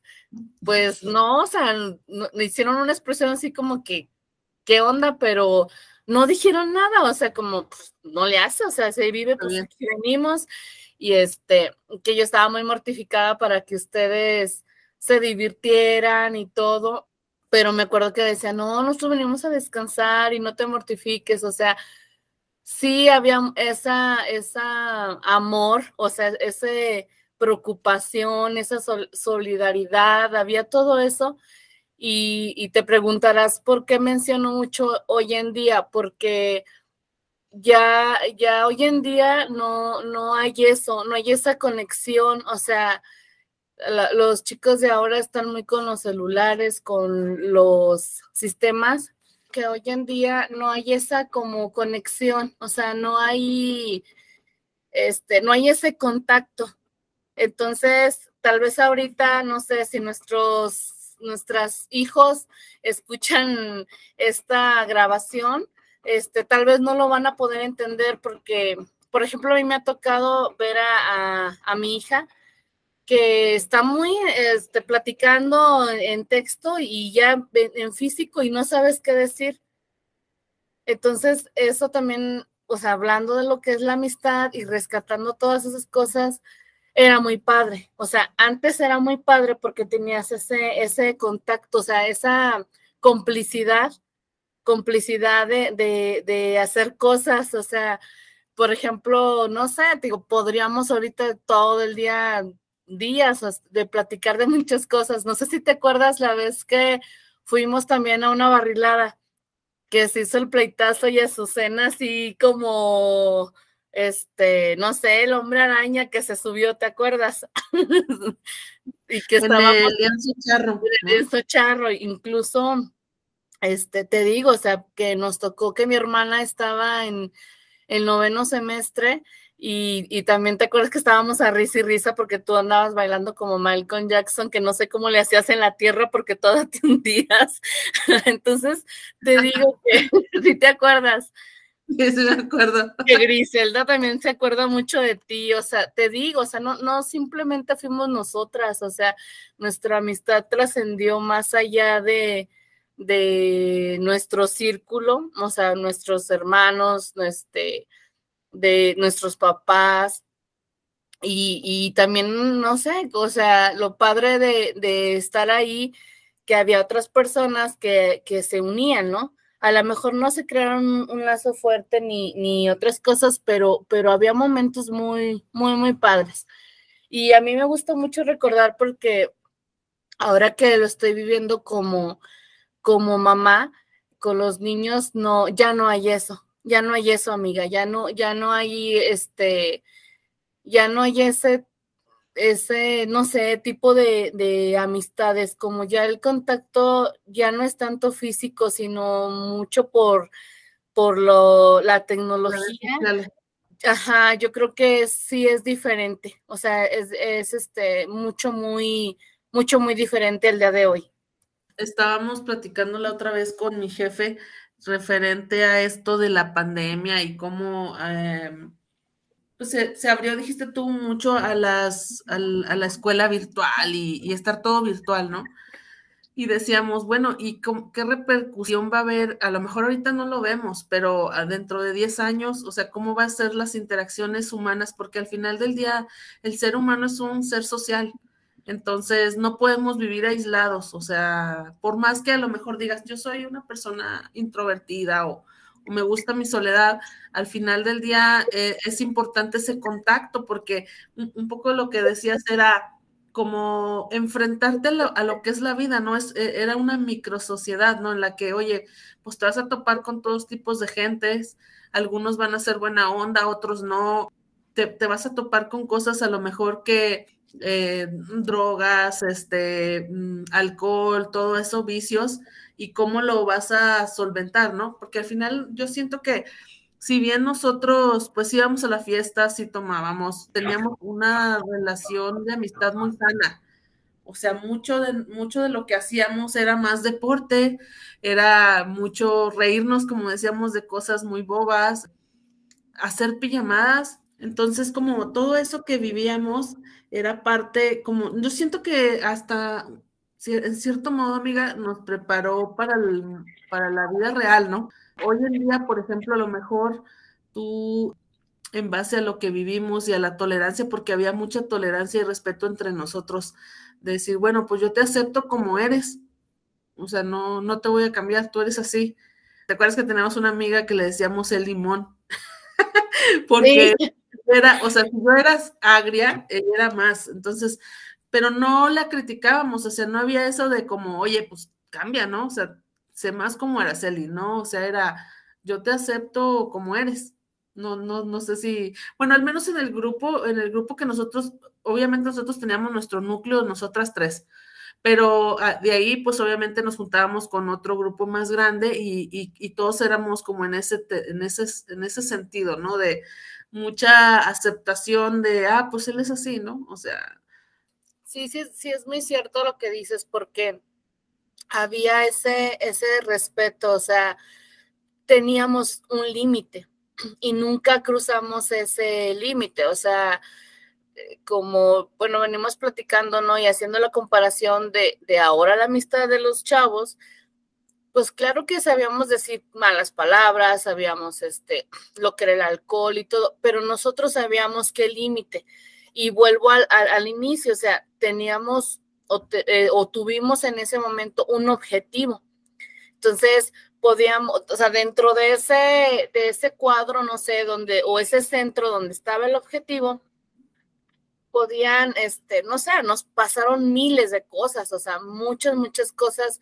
pues no, o sea, hicieron una expresión así como que, qué onda, pero no dijeron nada, o sea, como pues, no le hace, o sea, se vive, pues aquí venimos y este, que yo estaba muy mortificada para que ustedes se divirtieran y todo, pero me acuerdo que decía, no, nosotros venimos a descansar y no te mortifiques, o sea, sí había esa, esa amor, o sea, esa preocupación, esa solidaridad, había todo eso y, te preguntarás por qué menciono mucho hoy en día, porque ya, ya hoy en día no, no hay eso, no hay esa conexión, o sea, los chicos de ahora están muy con los celulares, con los sistemas, que hoy en día no hay esa como conexión, o sea, no hay, este, no hay ese contacto. Entonces, tal vez ahorita, no sé si nuestros nuestros hijos escuchan esta grabación, este, tal vez no lo van a poder entender porque, por ejemplo, a mí me ha tocado ver a, mi hija que está muy este, platicando en texto y ya en físico y no sabes qué decir. Entonces, eso también, o sea, hablando de lo que es la amistad y rescatando todas esas cosas, era muy padre. O sea, antes era muy padre porque tenías ese, ese contacto, o sea, esa complicidad, complicidad de, de, hacer cosas, o sea, por ejemplo, no sé, digo, podríamos ahorita todo el día, días de platicar de muchas cosas. No sé si te acuerdas la vez que fuimos también a una barrilada, que se hizo el pleitazo y Azucena así como, este, no sé, el hombre araña que se subió, ¿te acuerdas? y que estaba El charro. El charro, incluso, este, te digo, o sea, que nos tocó que mi hermana estaba en el noveno semestre y, también te acuerdas que estábamos a risa y risa porque tú andabas bailando como Malcolm Jackson, que no sé cómo le hacías en la tierra porque todas te hundías. Entonces, te digo que si te acuerdas. Sí, sí me acuerdo. Que Griselda también se acuerda mucho de ti, o sea, te digo, o sea, no, no simplemente fuimos nosotras, o sea, nuestra amistad trascendió más allá de, de nuestro círculo, o sea, nuestros hermanos, este, de nuestros papás. Y, también, no sé, o sea, lo padre de, estar ahí, que había otras personas que, se unían, ¿no? A lo mejor no se crearon un lazo fuerte ni, ni otras cosas, pero, pero había momentos muy, muy, muy padres. Y a mí me gusta mucho recordar porque ahora que lo estoy viviendo como, como mamá, con los niños, no, ya no hay eso ya no hay eso, amiga, ya no, ya no hay este, ya no hay ese, ese, no sé, tipo de, de amistades, como ya el contacto ya no es tanto físico, sino mucho por, por lo, la tecnología. Ajá, yo creo que sí es diferente, o sea, es, es este, mucho, muy, mucho, muy diferente el día de hoy. Estábamos platicando la otra vez con mi jefe referente a esto de la pandemia y cómo em, pues se, abrió, dijiste tú, mucho a, las, a, la escuela virtual y, estar todo virtual, ¿no? Y decíamos, bueno, ¿y qué repercusión va a haber? A lo mejor ahorita no lo vemos, pero dentro de 10 años, o sea, ¿cómo va a ser las interacciones humanas? Porque al final del día el ser humano es un ser social. Entonces, no podemos vivir aislados, o sea, por más que a lo mejor digas, yo soy una persona introvertida o, me gusta mi soledad, al final del día eh, es importante ese contacto porque un, poco lo que decías era como enfrentarte a lo, que es la vida, ¿no? Es, e, era una microsociedad, ¿no? En la que, oye, pues te vas a topar con todos tipos de gentes, algunos van a ser buena onda, otros no, te, te vas a topar con cosas a lo mejor que eh, drogas, este, mm, alcohol, todo eso, vicios, y cómo lo vas a solventar, ¿no? Porque al final yo siento que si bien nosotros pues íbamos a la fiesta, si tomábamos, teníamos una relación de amistad muy sana. O sea, mucho de, mucho de lo que hacíamos era más deporte, era mucho reírnos, como decíamos, de cosas muy bobas, hacer pijamadas. Entonces, como todo eso que vivíamos, era parte, como, yo siento que hasta, en cierto modo, amiga, nos preparó para, para la vida real, ¿no? Hoy en día, por ejemplo, a lo mejor tú, en base a lo que vivimos y a la tolerancia, porque había mucha tolerancia y respeto entre nosotros, de decir, bueno, pues yo te acepto como eres, o sea, no, no te voy a cambiar, tú eres así. ¿Te acuerdas que tenemos una amiga que le decíamos el limón? porque era, o sea, si yo eras agria, era más. Entonces, pero no la criticábamos, o sea, no había eso de como, oye, pues cambia, ¿no? O sea, sé más como Araceli, ¿no? O sea, era, yo te acepto como eres. No, no, no sé si, bueno, al menos en el grupo, en el grupo que nosotros, obviamente nosotros teníamos nuestro núcleo, nosotras tres, pero ah, de ahí, pues obviamente nos juntábamos con otro grupo más grande y, y todos éramos como en ese, en ese, en ese sentido, ¿no? De, mucha aceptación de, ah, pues él es así, ¿no? O sea. Sí, sí, sí, es muy cierto lo que dices, porque había ese, ese respeto, o sea, teníamos un límite y nunca cruzamos ese límite, o sea, eh, como, bueno, venimos platicando, ¿no? Y haciendo la comparación de, de ahora la amistad de los chavos, pues claro que sabíamos decir malas palabras, sabíamos este, lo que era el alcohol y todo, pero nosotros sabíamos qué límite. Y vuelvo al, al, inicio, o sea, teníamos o, eh, o, tuvimos en ese momento un objetivo, Entonces, podíamos, o sea, dentro de ese, de ese cuadro, no sé, donde, o ese centro donde estaba el objetivo, podían, este, no sé, nos pasaron miles de cosas, o sea, muchas, muchas cosas,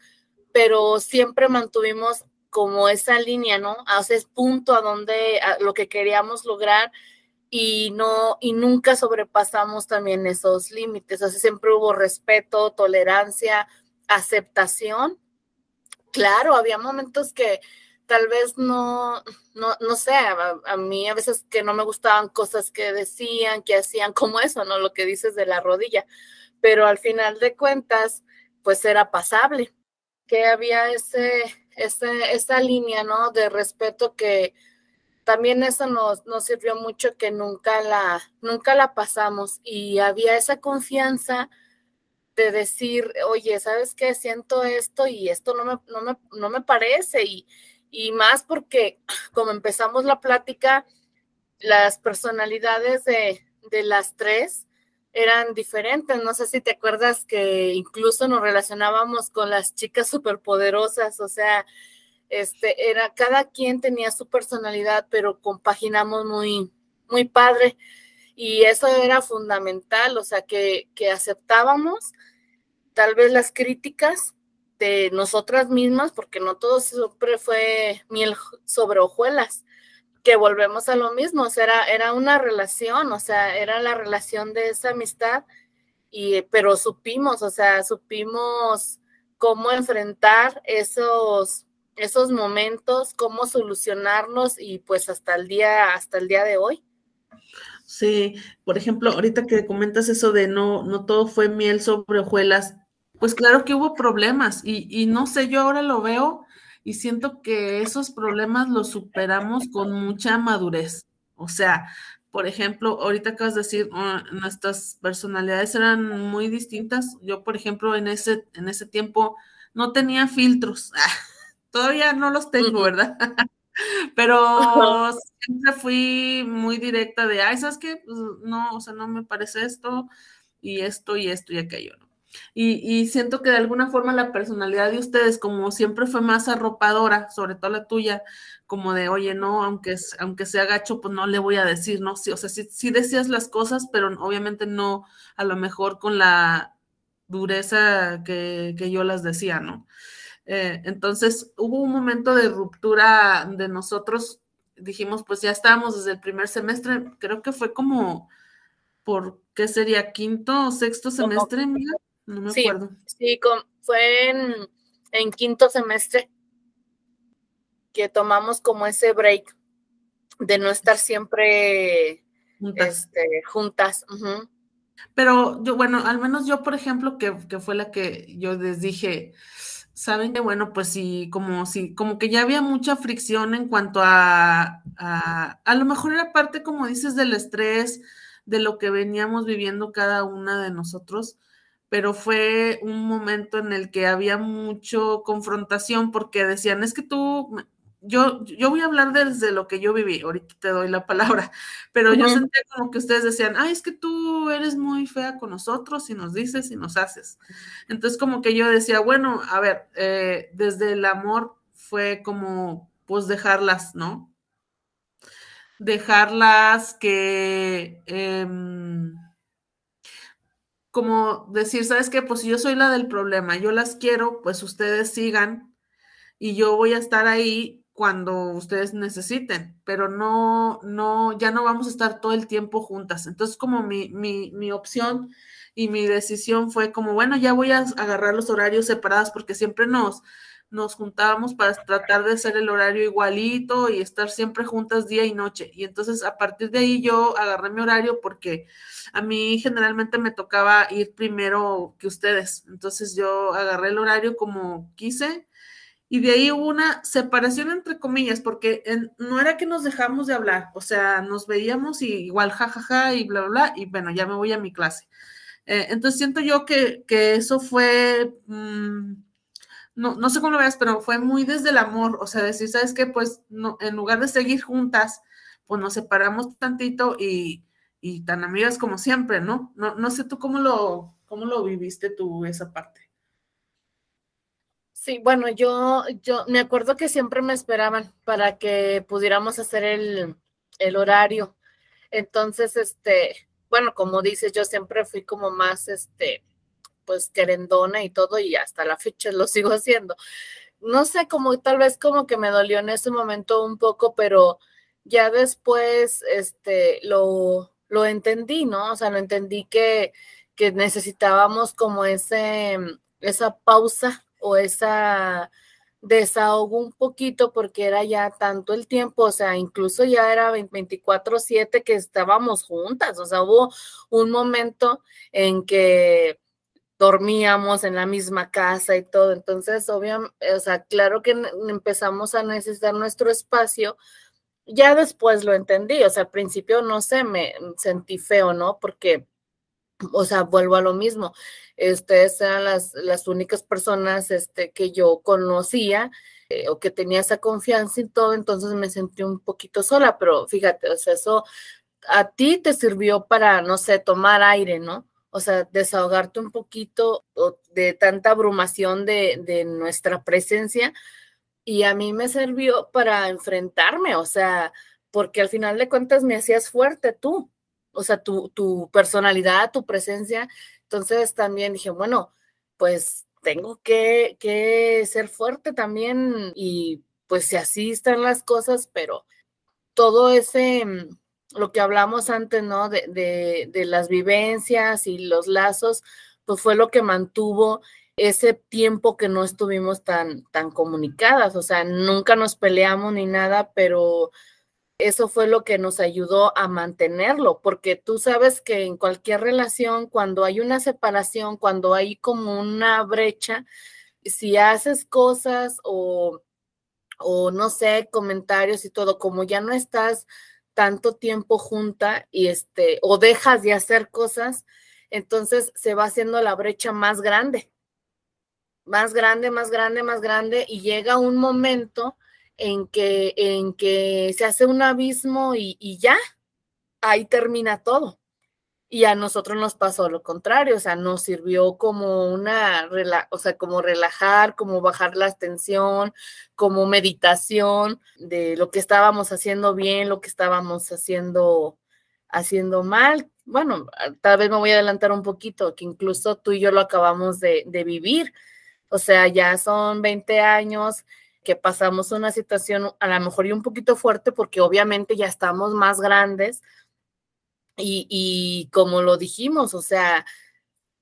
pero siempre mantuvimos como esa línea, ¿no? A ese punto a donde, a lo que queríamos lograr y no, y nunca sobrepasamos también esos límites, o sea, siempre hubo respeto, tolerancia, aceptación. Claro, había momentos que tal vez no, no, no sé, a, mí a veces que no me gustaban cosas que decían, que hacían como eso, ¿no? Lo que dices de la rodilla, pero al final de cuentas, pues era pasable, que había ese, ese, esa línea, ¿no? De respeto que también eso nos, nos sirvió mucho que nunca la, nunca la pasamos y había esa confianza de decir, oye, ¿sabes qué? Siento esto y esto no me, no me, no me parece y, y más porque como empezamos la plática, las personalidades de, de las tres eran diferentes. No sé si te acuerdas que incluso nos relacionábamos con las chicas superpoderosas, o sea, este era cada quien tenía su personalidad, pero compaginamos muy muy padre y eso era fundamental, o sea, que, que aceptábamos tal vez las críticas, de nosotras mismas, porque no todo siempre fue miel sobre hojuelas, que volvemos a lo mismo, o sea, era, era una relación, o sea, era la relación de esa amistad, y, pero supimos, o sea, supimos cómo enfrentar esos, esos momentos, cómo solucionarlos y pues hasta el día, hasta el día de hoy. Sí, por ejemplo, ahorita que comentas eso de no, no todo fue miel sobre hojuelas, pues claro que hubo problemas y, no sé, yo ahora lo veo y siento que esos problemas los superamos con mucha madurez. O sea, por ejemplo, ahorita acabas de decir, oh, nuestras personalidades eran muy distintas. Yo, por ejemplo, en ese, en ese tiempo no tenía filtros. Todavía no los tengo, ¿verdad? Pero siempre fui muy directa de, ay, ¿sabes qué? Pues no, o sea, no me parece esto y esto y esto y aquello, ¿no? Y, siento que de alguna forma la personalidad de ustedes, como siempre fue más arropadora, sobre todo la tuya, como de, oye, no, aunque, aunque sea gacho, pues no le voy a decir, ¿no? Sí, o sea, sí, decías las cosas, pero obviamente no a lo mejor con la dureza que, yo las decía, ¿no? Eh, entonces, hubo un momento de ruptura de nosotros, dijimos, pues ya estábamos desde el primer semestre, creo que fue como, ¿por qué sería? ¿Quinto o sexto semestre, mira? No me sí, acuerdo. Sí, fue en, quinto semestre que tomamos como ese break de no estar siempre juntas. Este, Pero yo, bueno, al menos yo, por ejemplo, que, fue la que yo les dije, saben que bueno, pues sí, como si, como que ya había mucha fricción en cuanto a, a, a lo mejor era parte, como dices, del estrés, de lo que veníamos viviendo cada una de nosotros pero fue un momento en el que había mucho confrontación porque decían, es que tú, yo, yo voy a hablar desde lo que yo viví, ahorita te doy la palabra, pero yo sentía como que ustedes decían, ay, es que tú eres muy fea con nosotros y nos dices y nos haces. Entonces como que yo decía, bueno, a ver, eh, desde el amor fue como, pues dejarlas, ¿no? Dejarlas que... Em, como decir, ¿sabes qué? Pues yo soy la del problema, yo las quiero, pues ustedes sigan y yo voy a estar ahí cuando ustedes necesiten, pero no, no, ya no vamos a estar todo el tiempo juntas. Entonces, como mi, mi, mi opción y mi decisión fue como, bueno, ya voy a agarrar los horarios separados porque siempre nos, nos juntábamos para tratar de hacer el horario igualito y estar siempre juntas día y noche. Y entonces a partir de ahí yo agarré mi horario porque a mí generalmente me tocaba ir primero que ustedes. Entonces yo agarré el horario como quise y de ahí hubo una separación entre comillas porque no era que nos dejamos de hablar, o sea, nos veíamos y igual jajaja y bla, bla, bla, y bueno, ya me voy a mi clase. Eh, entonces siento yo que, eso fue... Mm, no, no sé cómo lo veas, pero fue muy desde el amor, o sea, decir, ¿sabes qué? Pues no, en lugar de seguir juntas, pues nos separamos tantito y, y tan amigas como siempre, ¿no? ¿no? No sé tú cómo lo, cómo lo viviste tú esa parte. Sí, bueno, yo, yo me acuerdo que siempre me esperaban para que pudiéramos hacer el, el horario. Entonces, este, bueno, como dices, yo siempre fui como más, este, pues querendona y todo, y hasta la fecha lo sigo haciendo. No sé, como tal vez como que me dolió en ese momento un poco, pero ya después, este, lo, lo entendí, ¿no? O sea, lo entendí que, que necesitábamos como ese, esa pausa o esa desahogo un poquito porque era ya tanto el tiempo, o sea, incluso ya era 24/7 que estábamos juntas, o sea, hubo un momento en que dormíamos en la misma casa y todo, entonces, obviamente, o sea, claro que empezamos a necesitar nuestro espacio, ya después lo entendí, o sea, al principio, no sé, me sentí feo, ¿no? Porque o sea, vuelvo a lo mismo. Ustedes eran las, las únicas personas este, que yo conocía eh, o que tenía esa confianza y todo, entonces me sentí un poquito sola, pero fíjate, o sea, eso a ti te sirvió para, no sé, tomar aire, ¿no? O sea, desahogarte un poquito de tanta abrumación de, de nuestra presencia y a mí me sirvió para enfrentarme, o sea, porque al final de cuentas me hacías fuerte tú, o sea, tu, tu personalidad, tu presencia. Entonces también dije, bueno, pues tengo que, que ser fuerte también y pues si así están las cosas, pero todo ese, lo que hablamos antes, ¿no? De, de, de, las vivencias y los lazos, pues fue lo que mantuvo ese tiempo que no estuvimos tan, tan comunicadas, o sea, nunca nos peleamos ni nada, pero eso fue lo que nos ayudó a mantenerlo, porque tú sabes que en cualquier relación, cuando hay una separación, cuando hay como una brecha, si haces cosas o, o no sé, comentarios y todo, como ya no estás tanto tiempo junta y este, o dejas de hacer cosas, entonces se va haciendo la brecha más grande, más grande, más grande, más grande, y llega un momento en que, en que se hace un abismo y, ya, ahí termina todo. Y a nosotros nos pasó lo contrario, o sea, nos sirvió como una, o sea, como relajar, como bajar la tensión, como meditación de lo que estábamos haciendo bien, lo que estábamos haciendo, haciendo mal. Bueno, tal vez me voy a adelantar un poquito, que incluso tú y yo lo acabamos de, de vivir. O sea, ya son 20 años que pasamos una situación a lo mejor y un poquito fuerte porque obviamente ya estamos más grandes y, como lo dijimos, o sea,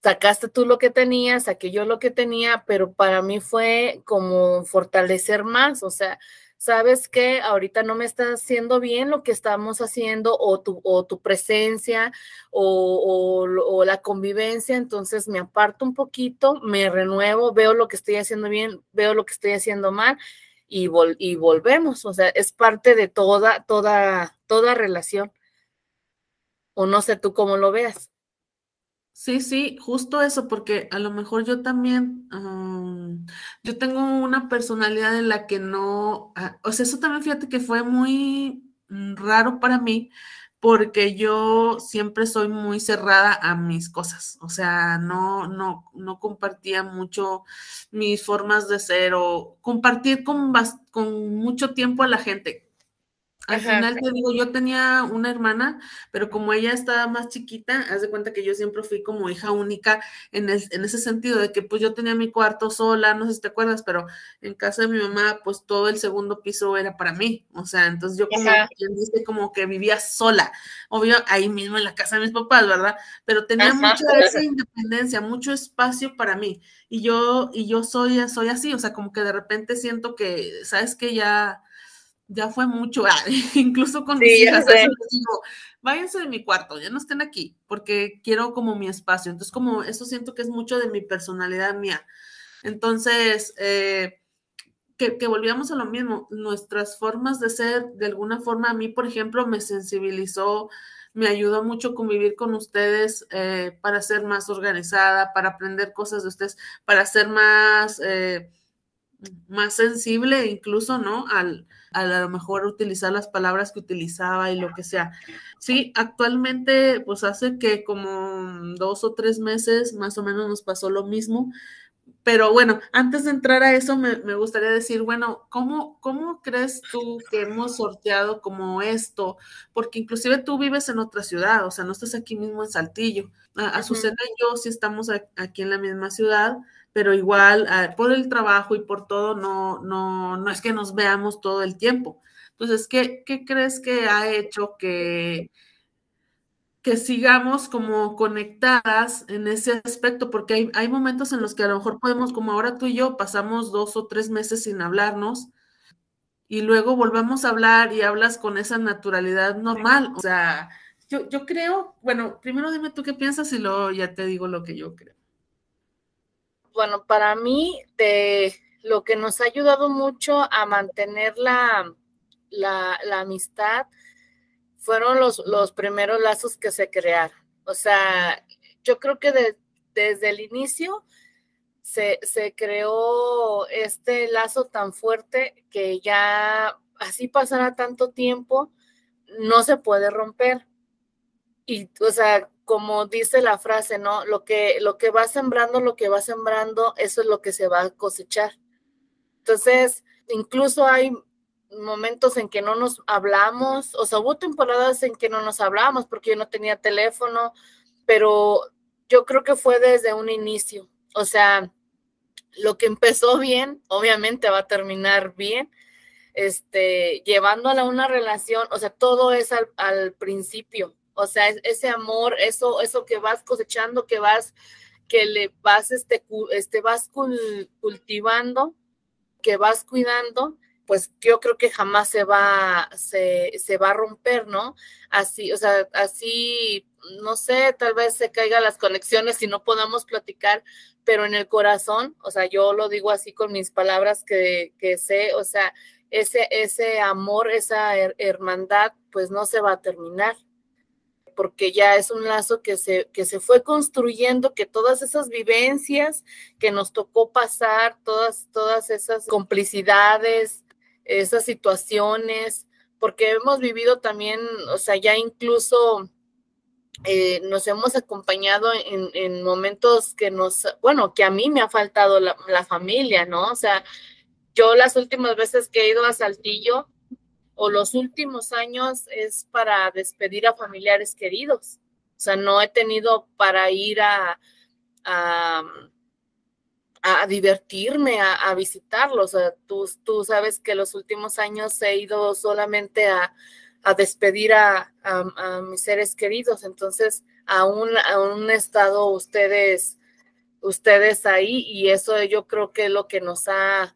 sacaste tú lo que tenías, saqué yo lo que tenía, pero para mí fue como fortalecer más, o sea, sabes que ahorita no me está haciendo bien lo que estamos haciendo o tu, o tu presencia o, o, la convivencia, entonces me aparto un poquito, me renuevo, veo lo que estoy haciendo bien, veo lo que estoy haciendo mal y, y volvemos, o sea, es parte de toda, toda, toda relación. O no sé tú cómo lo veas. Sí, sí, justo eso, porque a lo mejor yo también, yo tengo una personalidad en la que no, ah, o sea, eso también fíjate que fue muy mm, raro para mí, porque yo siempre soy muy cerrada a mis cosas, o sea, no, no, no compartía mucho mis formas de ser o compartir con, con mucho tiempo a la gente. Al final te digo, yo tenía una hermana, pero como ella estaba más chiquita, haz de cuenta que yo siempre fui como hija única en, en, ese sentido de que pues yo tenía mi cuarto sola, no sé si te acuerdas, pero en casa de mi mamá pues todo el segundo piso era para mí, o sea, entonces yo como dice como que vivía sola, obvio ahí mismo en la casa de mis papás, ¿verdad? Pero tenía mucha esa independencia, mucho espacio para mí y yo y yo soy soy así, o sea, como que de repente siento que sabes que ya ya fue mucho, ah, incluso con mis hijas, digo, váyanse de mi cuarto, ya no estén aquí, porque quiero como mi espacio. Entonces, como eso siento que es mucho de mi personalidad mía. Entonces, eh, que, que, volvíamos a lo mismo, nuestras formas de ser, de alguna forma, a mí, por ejemplo, me sensibilizó, me ayudó mucho convivir con ustedes eh, para ser más organizada, para aprender cosas de ustedes, para ser más, eh, más sensible incluso, ¿no? Al, a lo mejor utilizar las palabras que utilizaba y lo que sea. Sí, actualmente, pues hace que como dos o tres meses más o menos nos pasó lo mismo, Pero bueno, antes de entrar a eso, me, gustaría decir, bueno, ¿cómo, ¿cómo crees tú que hemos sorteado como esto? Porque inclusive tú vives en otra ciudad, o sea, no estás aquí mismo en Saltillo. A, Azucena y yo sí estamos aquí en la misma ciudad, pero igual ah, por el trabajo y por todo, no, no, no es que nos veamos todo el tiempo. Entonces, ¿qué, qué crees que ha hecho que que sigamos como conectadas en ese aspecto, porque hay, hay, momentos en los que a lo mejor podemos, como ahora tú y yo, pasamos dos o tres meses sin hablarnos y luego volvemos a hablar y hablas con esa naturalidad normal. O sea, yo, yo creo, bueno, primero dime tú qué piensas y luego ya te digo lo que yo creo. Bueno, para mí, lo que nos ha ayudado mucho a mantener la, amistad, fueron los, los primeros lazos que se crearon. O sea, yo creo que desde el inicio se, se, creó este lazo tan fuerte que ya así pasará tanto tiempo, no se puede romper. Y, o sea, como dice la frase, ¿no? Lo que, lo que va sembrando, lo que va sembrando, eso es lo que se va a cosechar. Entonces, incluso hay momentos en que no nos hablamos, o sea, hubo temporadas en que no nos hablamos porque yo no tenía teléfono, pero yo creo que fue desde un inicio, o sea, lo que empezó bien, obviamente va a terminar bien, este, llevándola a una relación, o sea, todo es al, principio, o sea, ese amor, eso, eso que vas cosechando, que vas, que le vas, este, este vas cultivando, que vas cuidando, pues yo creo que jamás se va, se, se, va a romper, ¿no? Así, o sea, así, no sé, tal vez se caigan las conexiones y no podamos platicar, pero en el corazón, o sea, yo lo digo así con mis palabras que, que sé, o sea, ese, ese amor, esa hermandad, pues no se va a terminar porque ya es un lazo que se, que se fue construyendo, que todas esas vivencias que nos tocó pasar, todas, todas esas complicidades, esas situaciones, porque hemos vivido también, o sea, ya incluso eh, nos hemos acompañado en, momentos que nos, bueno, que a mí me ha faltado la, familia, ¿no? O sea, yo las últimas veces que he ido a Saltillo o los últimos años es para despedir a familiares queridos. O sea, no he tenido para ir a, a a, divertirme, a, visitarlos. Tú, tú, sabes que los últimos años he ido solamente a, despedir a, mis seres queridos, entonces aún, aún estado ustedes, ustedes ahí y eso yo creo que es lo que nos ha,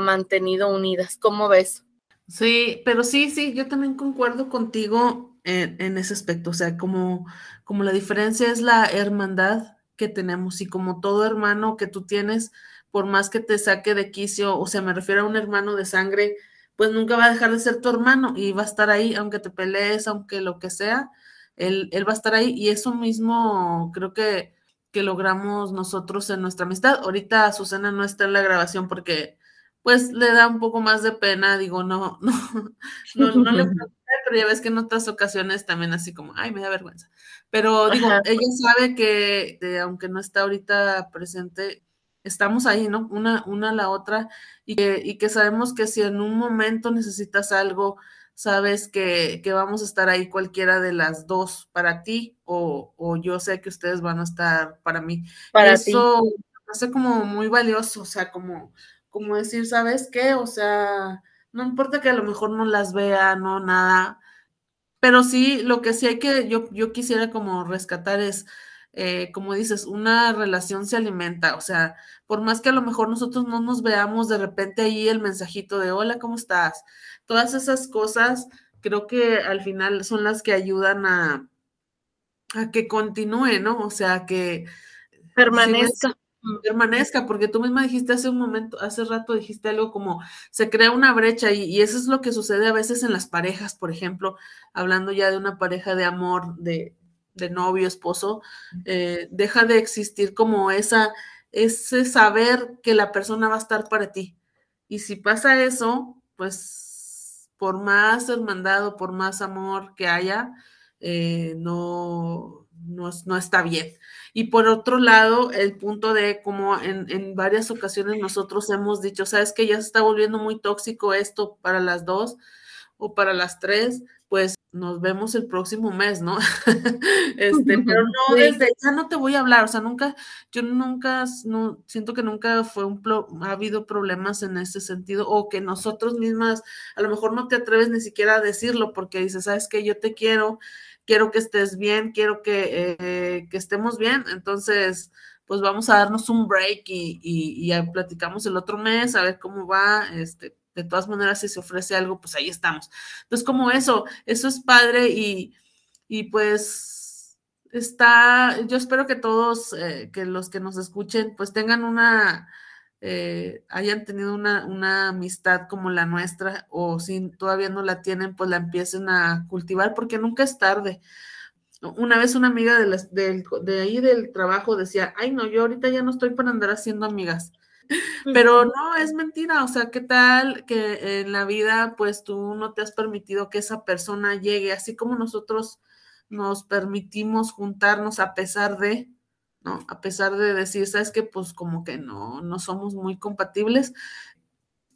mantenido unidas. ¿Cómo ves? Sí, pero sí, sí, yo también concuerdo contigo en, en, ese aspecto, o sea, como, como la diferencia es la hermandad que tenemos y como todo hermano que tú tienes, por más que te saque de quicio, o sea, me refiero a un hermano de sangre, pues nunca va a dejar de ser tu hermano y va a estar ahí, aunque te pelees, aunque lo que sea, él, él va a estar ahí y eso mismo creo que, que logramos nosotros en nuestra amistad. Ahorita Susana no está en la grabación porque pues le da un poco más de pena, digo, no, no, no, no le pero ya ves que en otras ocasiones también así como, ay, me da vergüenza. Pero digo, ella sabe que aunque no está ahorita presente, estamos ahí, ¿no? Una, una a la otra y que, y que sabemos que si en un momento necesitas algo, sabes que, que, vamos a estar ahí cualquiera de las dos para ti o, o yo sé que ustedes van a estar para mí. Para eso me hace como muy valioso, o sea, como, como decir, ¿sabes qué? O sea, no importa que a lo mejor no las vea, no nada, pero sí, lo que sí hay que, yo, yo quisiera como rescatar es, eh, como dices, una relación se alimenta, o sea, por más que a lo mejor nosotros no nos veamos de repente ahí el mensajito de hola, ¿cómo estás? Todas esas cosas creo que al final son las que ayudan a, a que continúe, ¿no? O sea, que permanezca permanezca, porque tú misma dijiste hace un momento, hace rato dijiste algo como se crea una brecha y, eso es lo que sucede a veces en las parejas, por ejemplo, hablando ya de una pareja de amor, de, de novio, esposo, eh, deja de existir como esa, ese saber que la persona va a estar para ti. Y si pasa eso, pues por más hermandad o por más amor que haya, eh, no, no, no está bien. Y por otro lado, el punto de como en, en, varias ocasiones nosotros hemos dicho, sabes que ya se está volviendo muy tóxico esto para las dos o para las tres, pues nos vemos el próximo mes, ¿no? este, pero no desde ya no te voy a hablar, o sea, nunca, yo nunca, no, siento que nunca fue un, ha habido problemas en ese sentido, o que nosotros mismas, a lo mejor no te atreves ni siquiera a decirlo, porque dices, sabes que yo te quiero, quiero que estés bien, quiero que, eh, que estemos bien, entonces, pues vamos a darnos un break y, y, y platicamos el otro mes, a ver cómo va, este, de todas maneras, si se ofrece algo, pues ahí estamos. Entonces, como eso, eso es padre y, y pues está, yo espero que todos, eh, que los que nos escuchen, pues tengan una, eh, hayan tenido una, una, amistad como la nuestra o si todavía no la tienen, pues la empiecen a cultivar porque nunca es tarde. Una vez una amiga de, las, de, de ahí del trabajo decía, ay no, yo ahorita ya no estoy para andar haciendo amigas. Pero no, es mentira, o sea, ¿qué tal que en la vida pues tú no te has permitido que esa persona llegue, así como nosotros nos permitimos juntarnos a pesar de, ¿no? A pesar de decir, sabes que pues como que no, no somos muy compatibles,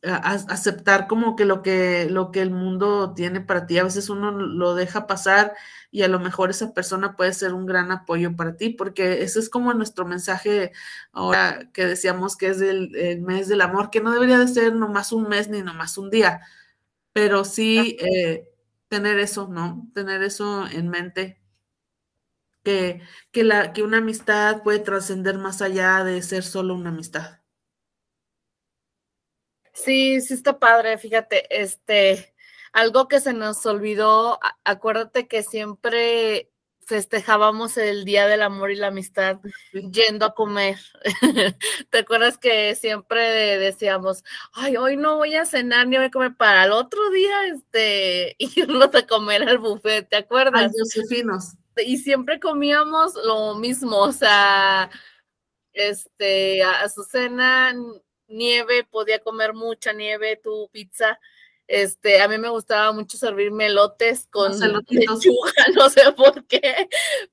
aceptar como que lo que lo que el mundo tiene para ti. A veces uno lo deja pasar y a lo mejor esa persona puede ser un gran apoyo para ti, porque ese es como nuestro mensaje ahora que decíamos que es el, mes del amor, que no debería de ser nomás un mes ni nomás un día, pero sí eh, tener eso, ¿no? Tener eso en mente. Que, que, la, que una amistad puede trascender más allá de ser solo una amistad. Sí, sí está padre, fíjate, este, algo que se nos olvidó, acuérdate que siempre festejábamos el Día del Amor y la Amistad yendo a comer. ¿Te acuerdas que siempre decíamos, ay, hoy no voy a cenar ni voy a comer para el otro día, este, irnos a comer al buffet, ¿te acuerdas? Ay, Y siempre comíamos lo mismo, o sea, este, Azucena nieve, podía comer mucha nieve, tu pizza. Este, a mí me gustaba mucho servir melotes con lechuga, no sé por qué,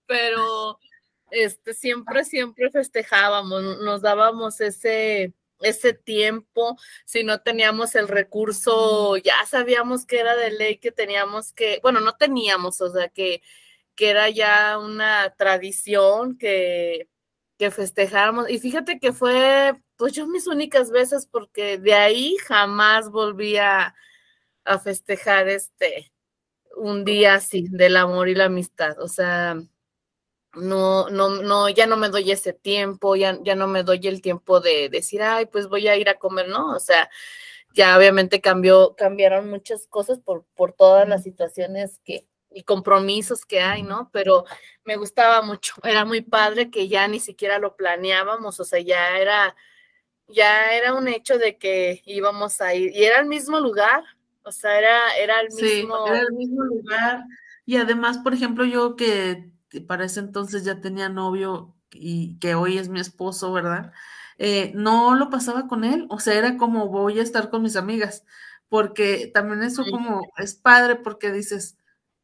pero este, siempre, siempre festejábamos, nos dábamos ese, ese tiempo, si no teníamos el recurso, ya sabíamos que era de ley que teníamos que, bueno, no teníamos, o sea, que, que era ya una tradición que, que festejáramos. Y fíjate que fue pues yo mis únicas veces, porque de ahí jamás volví a, festejar este un día así del amor y la amistad. O sea, no, no, no, ya no me doy ese tiempo, ya, ya no me doy el tiempo de decir, ay, pues voy a ir a comer, ¿no? O sea, ya obviamente cambió, cambiaron muchas cosas por, por todas las situaciones que, y compromisos que hay, ¿no? Pero me gustaba mucho, era muy padre que ya ni siquiera lo planeábamos, o sea, ya era ya era un hecho de que íbamos a ir y era el mismo lugar, o sea, era, era el mismo. Sí, era el mismo lugar. Y además, por ejemplo, yo que para ese entonces ya tenía novio y que hoy es mi esposo, ¿verdad? Eh, no lo pasaba con él, o sea, era como voy a estar con mis amigas, porque también eso como es padre porque dices,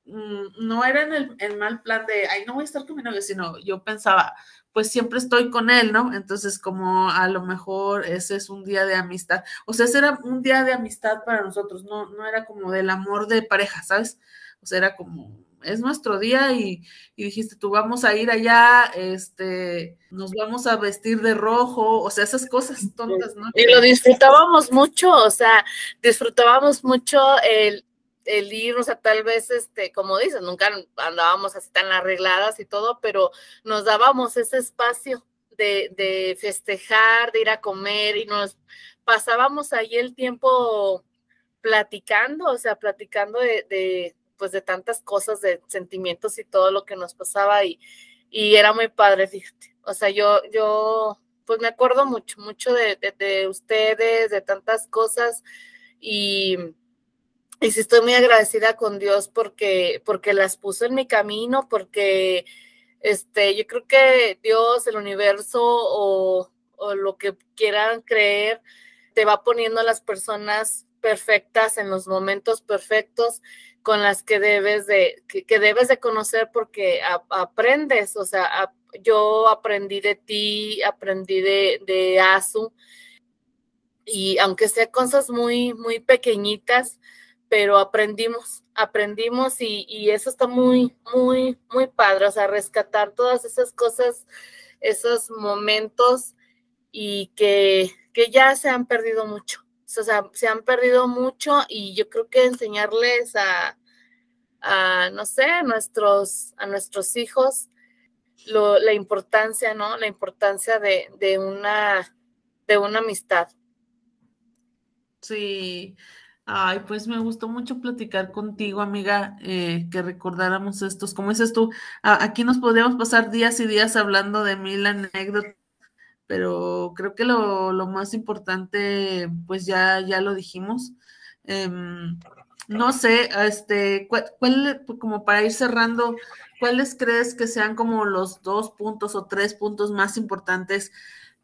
no era en el, el, mal plan de, ay, no voy a estar con mi novio, sino yo pensaba, pues siempre estoy con él, ¿no? Entonces, como a lo mejor ese es un día de amistad, o sea, ese era un día de amistad para nosotros, no, no era como del amor de pareja, ¿sabes? O sea, era como, es nuestro día y, y, dijiste, tú vamos a ir allá, este, nos vamos a vestir de rojo, o sea, esas cosas tontas, ¿no? Y lo disfrutábamos mucho, o sea, disfrutábamos mucho el el ir, o sea, tal vez, este, como dices, nunca andábamos así tan arregladas y todo, pero nos dábamos ese espacio de, de festejar, de ir a comer y nos pasábamos ahí el tiempo platicando, o sea, platicando de, pues de tantas cosas, de sentimientos y todo lo que nos pasaba y, y era muy padre, fíjate. O sea, yo, yo, pues me acuerdo mucho, mucho de, de ustedes, de tantas cosas y y sí estoy muy agradecida con Dios porque, porque las puso en mi camino, porque este, yo creo que Dios, el universo o, o lo que quieran creer, te va poniendo a las personas perfectas en los momentos perfectos con las que debes de, que, debes de conocer porque aprendes, o sea, yo aprendí de ti, aprendí de, de Asu, y aunque sea cosas muy, muy pequeñitas, pero aprendimos, aprendimos y, eso está muy, muy, muy padre, o sea, rescatar todas esas cosas, esos momentos y que, que ya se han perdido mucho. O sea, se han perdido mucho y yo creo que enseñarles a, a no sé, a nuestros, a nuestros hijos la importancia, ¿no? La importancia de, de, una, de una amistad. Sí, Ay, pues me gustó mucho platicar contigo, amiga, eh, que recordáramos estos, como dices tú, aquí nos podríamos pasar días y días hablando de mil anécdotas, pero creo que lo, más importante, pues ya, ya lo dijimos. Em, no sé, este, cuál, como para ir cerrando, ¿cuáles crees que sean como los dos puntos o tres puntos más importantes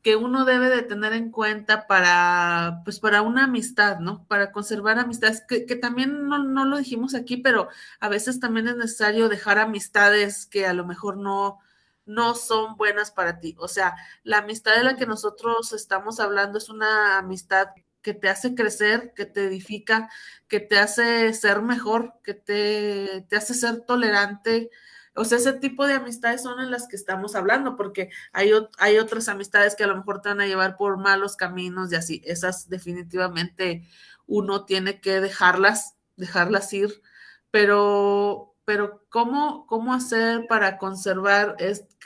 que uno debe de tener en cuenta para, pues para una amistad, ¿no? Para conservar amistades, que, también no, no, lo dijimos aquí, pero a veces también es necesario dejar amistades que a lo mejor no, no son buenas para ti. O sea, la amistad de la que nosotros estamos hablando es una amistad que te hace crecer, que te edifica, que te hace ser mejor, que te, te hace ser tolerante, o sea, ese tipo de amistades son en las que estamos hablando, porque hay, hay otras amistades que a lo mejor te van a llevar por malos caminos y así. Esas definitivamente uno tiene que dejarlas, dejarlas ir, pero, pero ¿cómo, cómo hacer para conservar,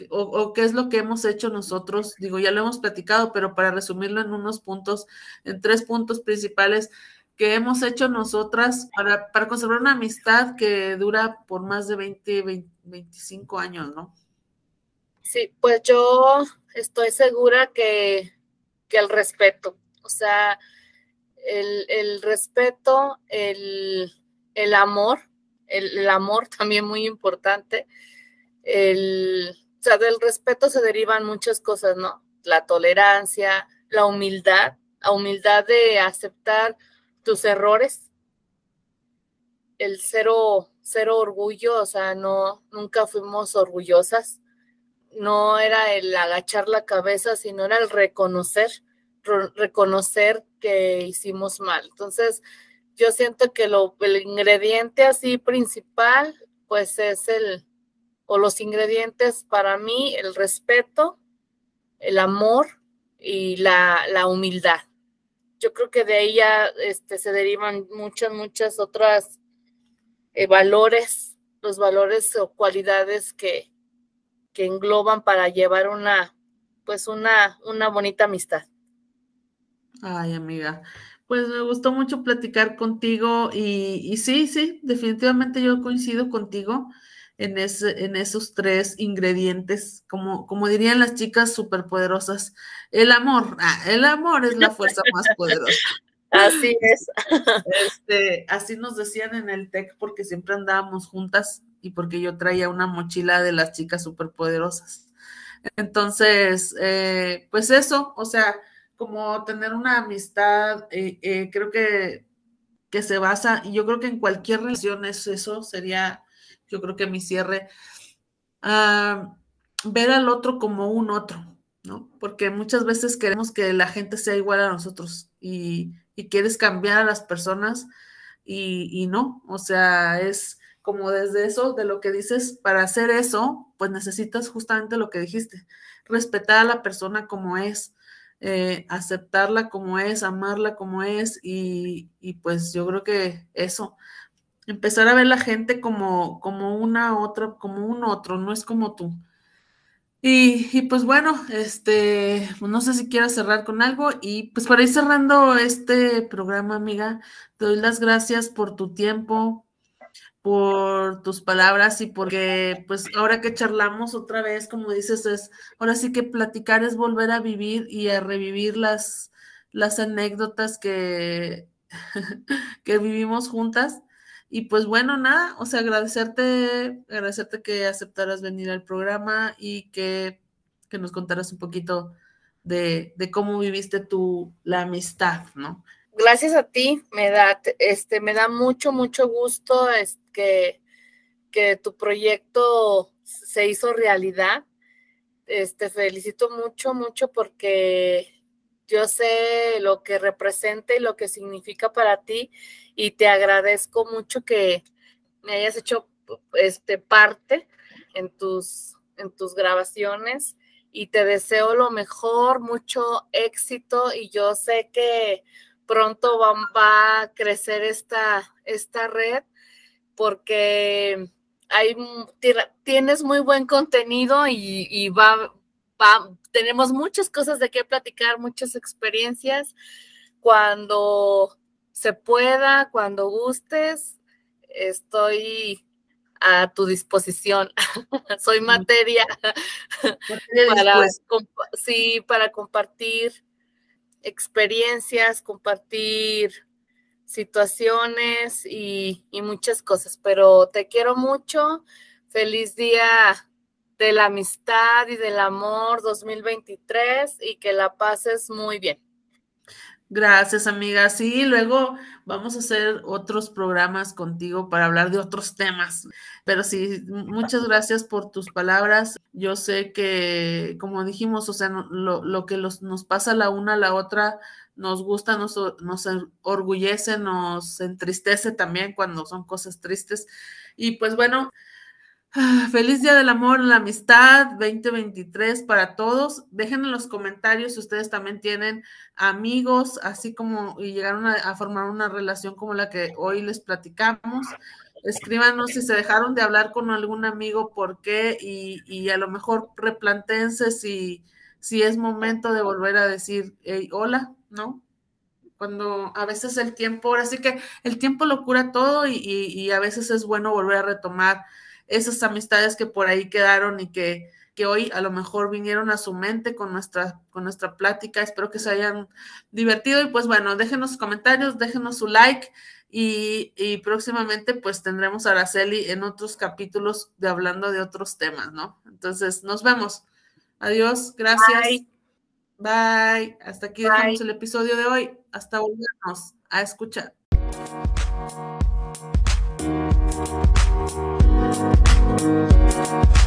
o, o, qué es lo que hemos hecho nosotros? Digo, ya lo hemos platicado, pero para resumirlo en unos puntos, en tres puntos principales, que hemos hecho nosotras para, para conservar una amistad que dura por más de 20, 25 años, ¿no? Sí, pues yo estoy segura que, el respeto, o sea, el, respeto, el, amor, el, amor también muy importante, el, o sea, del respeto se derivan muchas cosas, ¿no? La tolerancia, la humildad, la humildad de aceptar tus errores, el cero, cero orgullo, o sea, no, nunca fuimos orgullosas, no era el agachar la cabeza, sino era el reconocer, reconocer que hicimos mal. Entonces, yo siento que lo, el ingrediente así principal, pues es el, o los ingredientes para mí, el respeto, el amor y la, la humildad yo creo que de ahí ya este, se derivan muchas, muchas otras eh, valores, los valores o cualidades que, que engloban para llevar una, pues una, una bonita amistad. Ay, amiga, pues me gustó mucho platicar contigo y, y sí, sí, definitivamente yo coincido contigo en, ese, en esos tres ingredientes, como, como dirían las chicas superpoderosas. El amor, ah, el amor es la fuerza más poderosa. Así es. Este, así nos decían en el TEC porque siempre andábamos juntas y porque yo traía una mochila de las chicas superpoderosas. Entonces, eh, pues eso, o sea, como tener una amistad, eh, eh, creo que, que se basa, y yo creo que en cualquier relación es eso, sería yo creo que mi cierre, ah, ver al otro como un otro, ¿no? Porque muchas veces queremos que la gente sea igual a nosotros y, quieres cambiar a las personas y, no, o sea, es como desde eso, de lo que dices, para hacer eso, pues necesitas justamente lo que dijiste, respetar a la persona como es, eh, aceptarla como es, amarla como es y, y, pues yo creo que eso, empezar a ver la gente como, como una otra, como un otro, no es como tú. Y, pues bueno, este, no sé si quieras cerrar con algo y pues para ir cerrando este programa, amiga, te doy las gracias por tu tiempo, por tus palabras y porque pues ahora que charlamos otra vez, como dices, es ahora sí que platicar es volver a vivir y a revivir las, las anécdotas que, que vivimos juntas. Y pues bueno, nada, o sea, agradecerte, agradecerte que aceptaras venir al programa y que, nos contaras un poquito de, cómo viviste tú la amistad, ¿no? gracias a ti, me da, este, me da mucho, mucho gusto es que, que tu proyecto se hizo realidad. Este, felicito mucho, mucho porque yo sé lo que representa y lo que significa para ti y te agradezco mucho que me hayas hecho este, parte en tus, en tus grabaciones y te deseo lo mejor, mucho éxito y yo sé que pronto va, a crecer esta, esta red porque hay, tienes muy buen contenido y, va, tenemos muchas cosas de qué platicar, muchas experiencias. Cuando se pueda, cuando gustes, estoy a tu disposición. Soy materia para, sí, para compartir experiencias, compartir situaciones y, y, muchas cosas. Pero te quiero mucho. Feliz día de la amistad y del amor 2023 y que la pases muy bien. Gracias, amiga. Sí, luego vamos a hacer otros programas contigo para hablar de otros temas. Pero sí, muchas gracias por tus palabras. Yo sé que, como dijimos, o sea, lo, lo que los, nos pasa la una a la otra nos gusta, nos, nos orgullece, nos entristece también cuando son cosas tristes. Y pues bueno, feliz Día del Amor, la Amistad 2023 para todos. Dejen en los comentarios si ustedes también tienen amigos, así como y llegaron a, formar una relación como la que hoy les platicamos. Escríbanos si se dejaron de hablar con algún amigo, por qué, y, a lo mejor replantense si, si es momento de volver a decir hola, ¿no? Cuando a veces el tiempo, ahora sí que el tiempo lo cura todo y, y a veces es bueno volver a retomar esas amistades que por ahí quedaron y que, que hoy a lo mejor vinieron a su mente con nuestra, con nuestra plática. Espero que se hayan divertido y pues bueno, déjenos comentarios, déjenos su like y, y próximamente pues tendremos a Araceli en otros capítulos de hablando de otros temas, ¿no? Entonces, nos vemos. Adiós, gracias. Bye. Bye. Hasta aquí dejamos el episodio de hoy. Hasta volvernos a escuchar. We'll